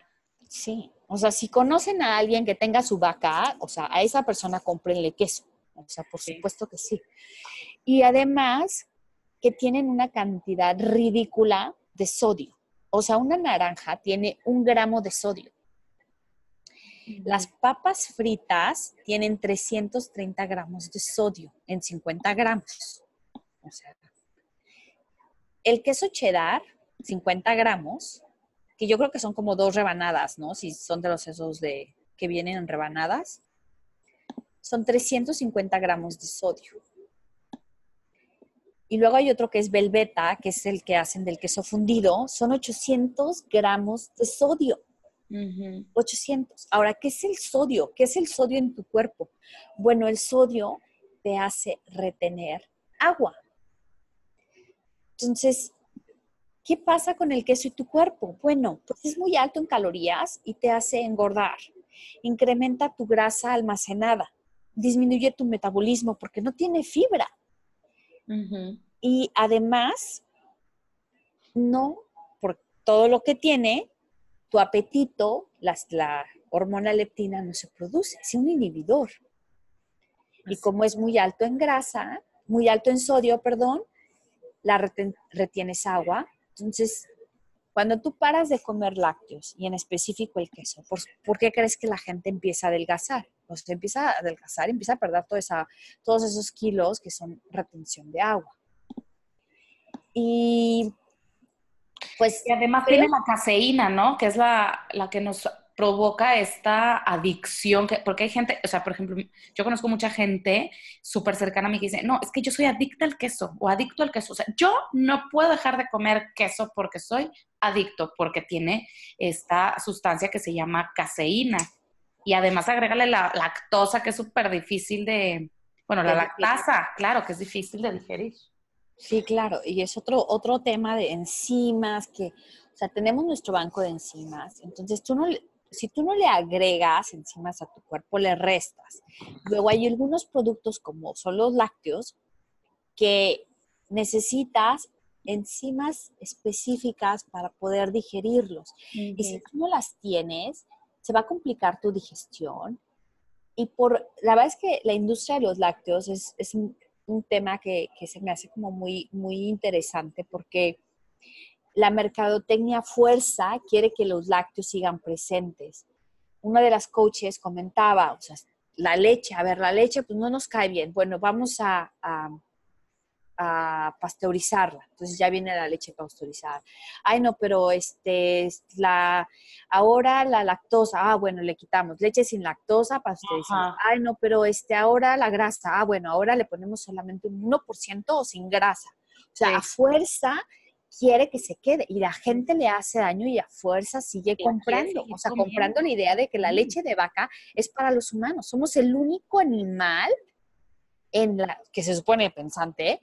Sí, o sea, si conocen a alguien que tenga su vaca, o sea, a esa persona cómprenle queso. O sea, por supuesto que sí. Y además que tienen una cantidad ridícula de sodio. O sea, una naranja tiene un gramo de sodio. Las papas fritas tienen 330 gramos de sodio en 50 gramos. O sea, el queso cheddar, 50 gramos, que yo creo que son como dos rebanadas, ¿no? Si son de los esos de que vienen en rebanadas. Son 350 gramos de sodio. Y luego hay otro que es Velveta, que es el que hacen del queso fundido. Son 800 gramos de sodio. 800. Ahora, ¿qué es el sodio? ¿Qué es el sodio en tu cuerpo? Bueno, el sodio te hace retener agua. Entonces, ¿Qué pasa con el queso y tu cuerpo? Bueno, pues es muy alto en calorías y te hace engordar. Incrementa tu grasa almacenada. Disminuye tu metabolismo porque no tiene fibra. Y además, no, por todo lo que tiene, tu apetito, la hormona leptina no se produce, es un inhibidor. Y como es muy alto en grasa, muy alto en sodio, perdón, la retienes agua. Entonces, cuando tú paras de comer lácteos y en específico el queso, ¿por, qué crees que la gente empieza a adelgazar? Pues empieza a adelgazar, empieza a perder esa, todos esos kilos que son retención de agua. Y pues... Y además tiene la caseína, ¿no? Que es la, la que nos provoca esta adicción, que, porque hay gente, o sea, por ejemplo, yo conozco mucha gente súper cercana a mí que dice, no, es que yo soy adicta al queso o adicto al queso, o sea, yo no puedo dejar de comer queso porque soy adicto, porque tiene esta sustancia que se llama caseína. Y además agrégale la lactosa, que es súper difícil de, bueno, la lactasa, claro, que es difícil de digerir. Sí, claro, y es otro, otro tema de enzimas que, o sea, tenemos nuestro banco de enzimas, entonces tú no, si tú no le agregas enzimas a tu cuerpo, le restas. Luego hay algunos productos como son los lácteos que necesitas enzimas específicas para poder digerirlos. Y si tú no las tienes, se va a complicar tu digestión. Y por, la verdad es que la industria de los lácteos es, un, tema que, que, se me hace como muy, muy interesante porque la mercadotecnia fuerza quiere que los lácteos sigan presentes. Una de las coaches comentaba, o sea, la leche, a ver, la leche pues no nos cae bien. Bueno, vamos a, a, pasteurizarla. Entonces ya viene la leche pasteurizada. Ay, no, pero este, la, ahora la lactosa, ah, bueno, le quitamos leche sin lactosa pasteurizada. Ay, no, pero este, ahora la grasa, ah, bueno, ahora le ponemos solamente un 1% o sin grasa. O sea, a fuerza quiere que se quede y la gente le hace daño y a fuerza sigue comprando, o sea, comprando la idea de que la leche de vaca es para los humanos. Somos el único animal en la que se supone pensante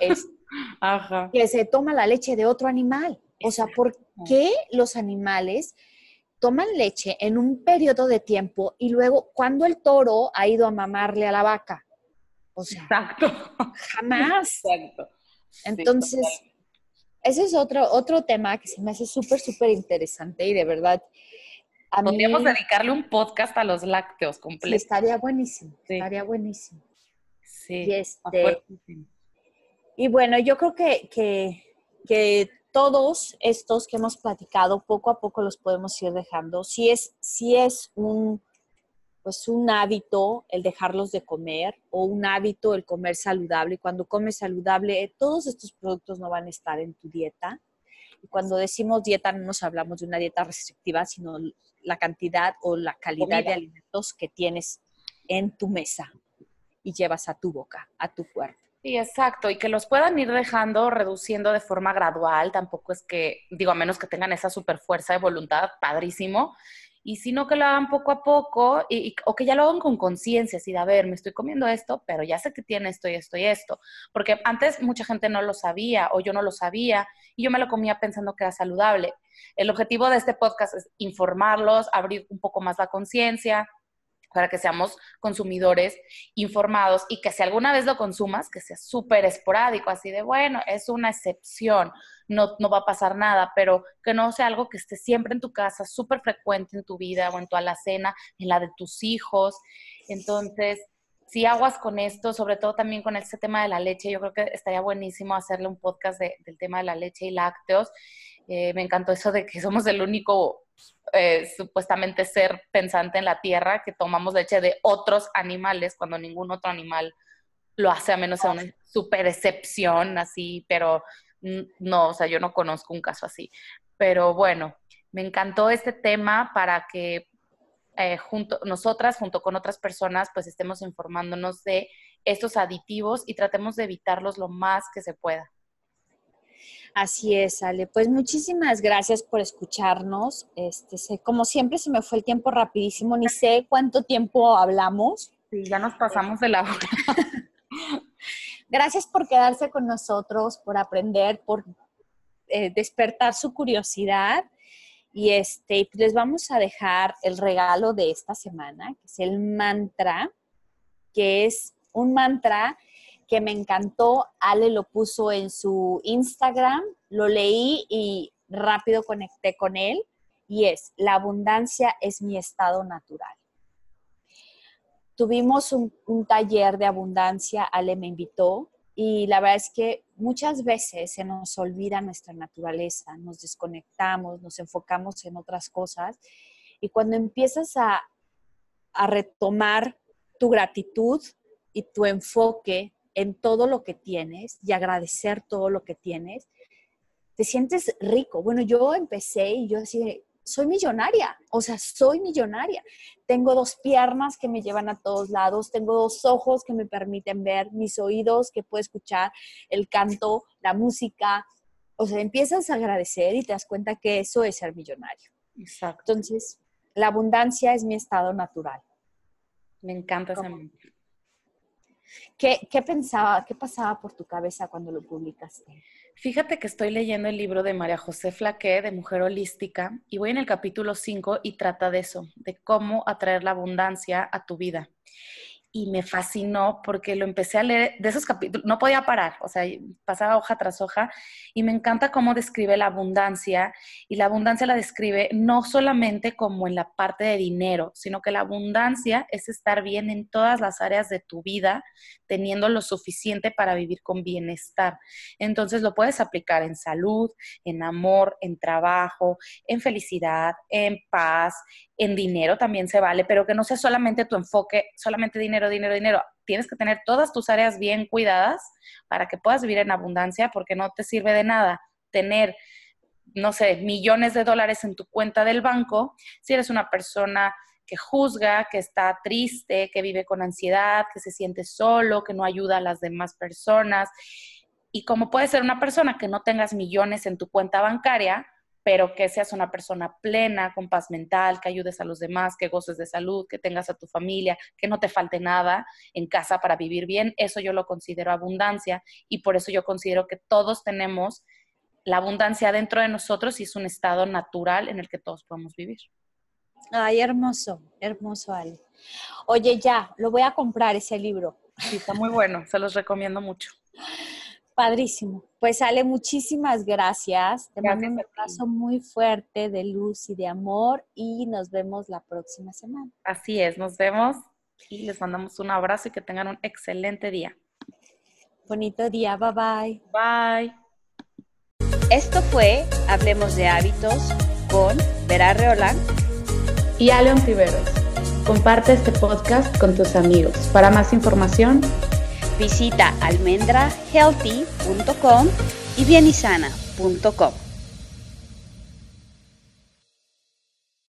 es que se toma la leche de otro animal. O sea, ¿por qué los animales toman leche en un periodo de tiempo y luego cuando el toro ha ido a mamarle a la vaca? O sea, Exacto. jamás. Exacto. Entonces, ese es otro, otro tema que se me hace súper, súper interesante y de verdad. A Podríamos dedicarle un podcast a los lácteos completos. Sí, estaría buenísimo, estaría buenísimo. Sí, y, este, y bueno, yo creo que, que, que, todos estos que hemos platicado, poco a poco los podemos ir dejando. Si es, si es un, pues un hábito el dejarlos de comer o un hábito el comer saludable. Y cuando comes saludable, todos estos productos no van a estar en tu dieta. Y cuando decimos dieta no nos hablamos de una dieta restrictiva, sino la cantidad o la calidad de alimentos que tienes en tu mesa y llevas a tu boca, a tu cuerpo. Sí, exacto, y que los puedan ir dejando, reduciendo de forma gradual, tampoco es que, digo, a menos que tengan esa super fuerza de voluntad, padrísimo, y sino que lo hagan poco a poco y, o que ya lo hagan con conciencia, así de, a ver, me estoy comiendo esto, pero ya sé que tiene esto y esto y esto, porque antes mucha gente no lo sabía o yo no lo sabía y yo me lo comía pensando que era saludable. El objetivo de este podcast es informarlos, abrir un poco más la conciencia, para que seamos consumidores informados y que si alguna vez lo consumas, que sea súper esporádico, así de, bueno, es una excepción, no, no va a pasar nada, pero que no sea algo que esté siempre en tu casa, súper frecuente en tu vida o en tu alacena, en la de tus hijos. Entonces, si aguas con esto, sobre todo también con este tema de la leche, yo creo que estaría buenísimo hacerle un podcast del tema de la leche y lácteos. Eh, me encantó eso de que somos el único eh, supuestamente ser pensante en la tierra, que tomamos leche de otros animales cuando ningún otro animal lo hace, a menos sea una super excepción así, pero no, o sea, yo no conozco un caso así. Pero bueno, me encantó este tema para que eh, junto, nosotras, junto con otras personas, pues estemos informándonos de estos aditivos y tratemos de evitarlos lo más que se pueda. Así es, Ale. Pues muchísimas gracias por escucharnos. Este, sé, como siempre se me fue el tiempo rapidísimo, ni sé cuánto tiempo hablamos. Sí, ya nos pasamos de la hora. gracias por quedarse con nosotros, por aprender, por eh, despertar su curiosidad. Y este, les vamos a dejar el regalo de esta semana, que es el mantra, que es un mantra que me encantó. Ale lo puso en su Instagram, lo leí y rápido conecté con él y es, la abundancia es mi estado natural. tuvimos un, taller de abundancia, Ale me invitó y la verdad es que muchas veces se nos olvida nuestra naturaleza, nos desconectamos, nos enfocamos en otras cosas y cuando empiezas a, a retomar tu gratitud y tu enfoque en todo lo que tienes y agradecer todo lo que tienes, te sientes rico. Bueno, yo empecé y yo decía, soy millonaria, o sea, soy millonaria. Tengo dos piernas que me llevan a todos lados, tengo dos ojos que me permiten ver, mis oídos que puedo escuchar el canto, la música. O sea, empiezas a agradecer y te das cuenta que eso es ser millonario. Exacto. Entonces, la abundancia es mi estado natural. Me encanta esa ¿Qué, ¿Qué pensaba, qué pasaba por tu cabeza cuando lo publicaste? Fíjate que estoy leyendo el libro de María José Flaqué, de Mujer Holística, y voy en el capítulo 5 y trata de eso, de cómo atraer la abundancia a tu vida y me fascinó porque lo empecé a leer de esos capítulos, no podía parar, o sea, pasaba hoja tras hoja y me encanta cómo describe la abundancia y la abundancia la describe no solamente como en la parte de dinero, sino que la abundancia es estar bien en todas las áreas de tu vida, teniendo lo suficiente para vivir con bienestar. Entonces lo puedes aplicar en salud, en amor, en trabajo, en felicidad, en paz, en dinero también se vale, pero que no sea solamente tu enfoque, solamente dinero, dinero, dinero. Tienes que tener todas tus áreas bien cuidadas para que puedas vivir en abundancia, porque no te sirve de nada tener, no sé, millones de dólares en tu cuenta del banco si eres una persona que juzga, que está triste, que vive con ansiedad, que se siente solo, que no ayuda a las demás personas. Y como puede ser una persona que no tengas millones en tu cuenta bancaria, pero que seas una persona plena, con paz mental, que ayudes a los demás, que goces de salud, que tengas a tu familia, que no te falte nada en casa para vivir bien, eso yo lo considero abundancia y por eso yo considero que todos tenemos la abundancia dentro de nosotros y es un estado natural en el que todos podemos vivir. Ay, hermoso, hermoso, Ale. Oye, ya, lo voy a comprar ese libro. Sí, está muy bueno, se los recomiendo mucho. Padrísimo. Pues Ale, muchísimas gracias. Te mando un abrazo muy fuerte de luz y de amor y nos vemos la próxima semana. Así es, nos vemos y les mandamos un abrazo y que tengan un excelente día. Bonito día, bye bye. Bye. Esto fue Hablemos de Hábitos con Vera Reolán y Aleon Tiveros. Comparte este podcast con tus amigos. Para más información, Visita almendrahealthy.com y bienisana.com.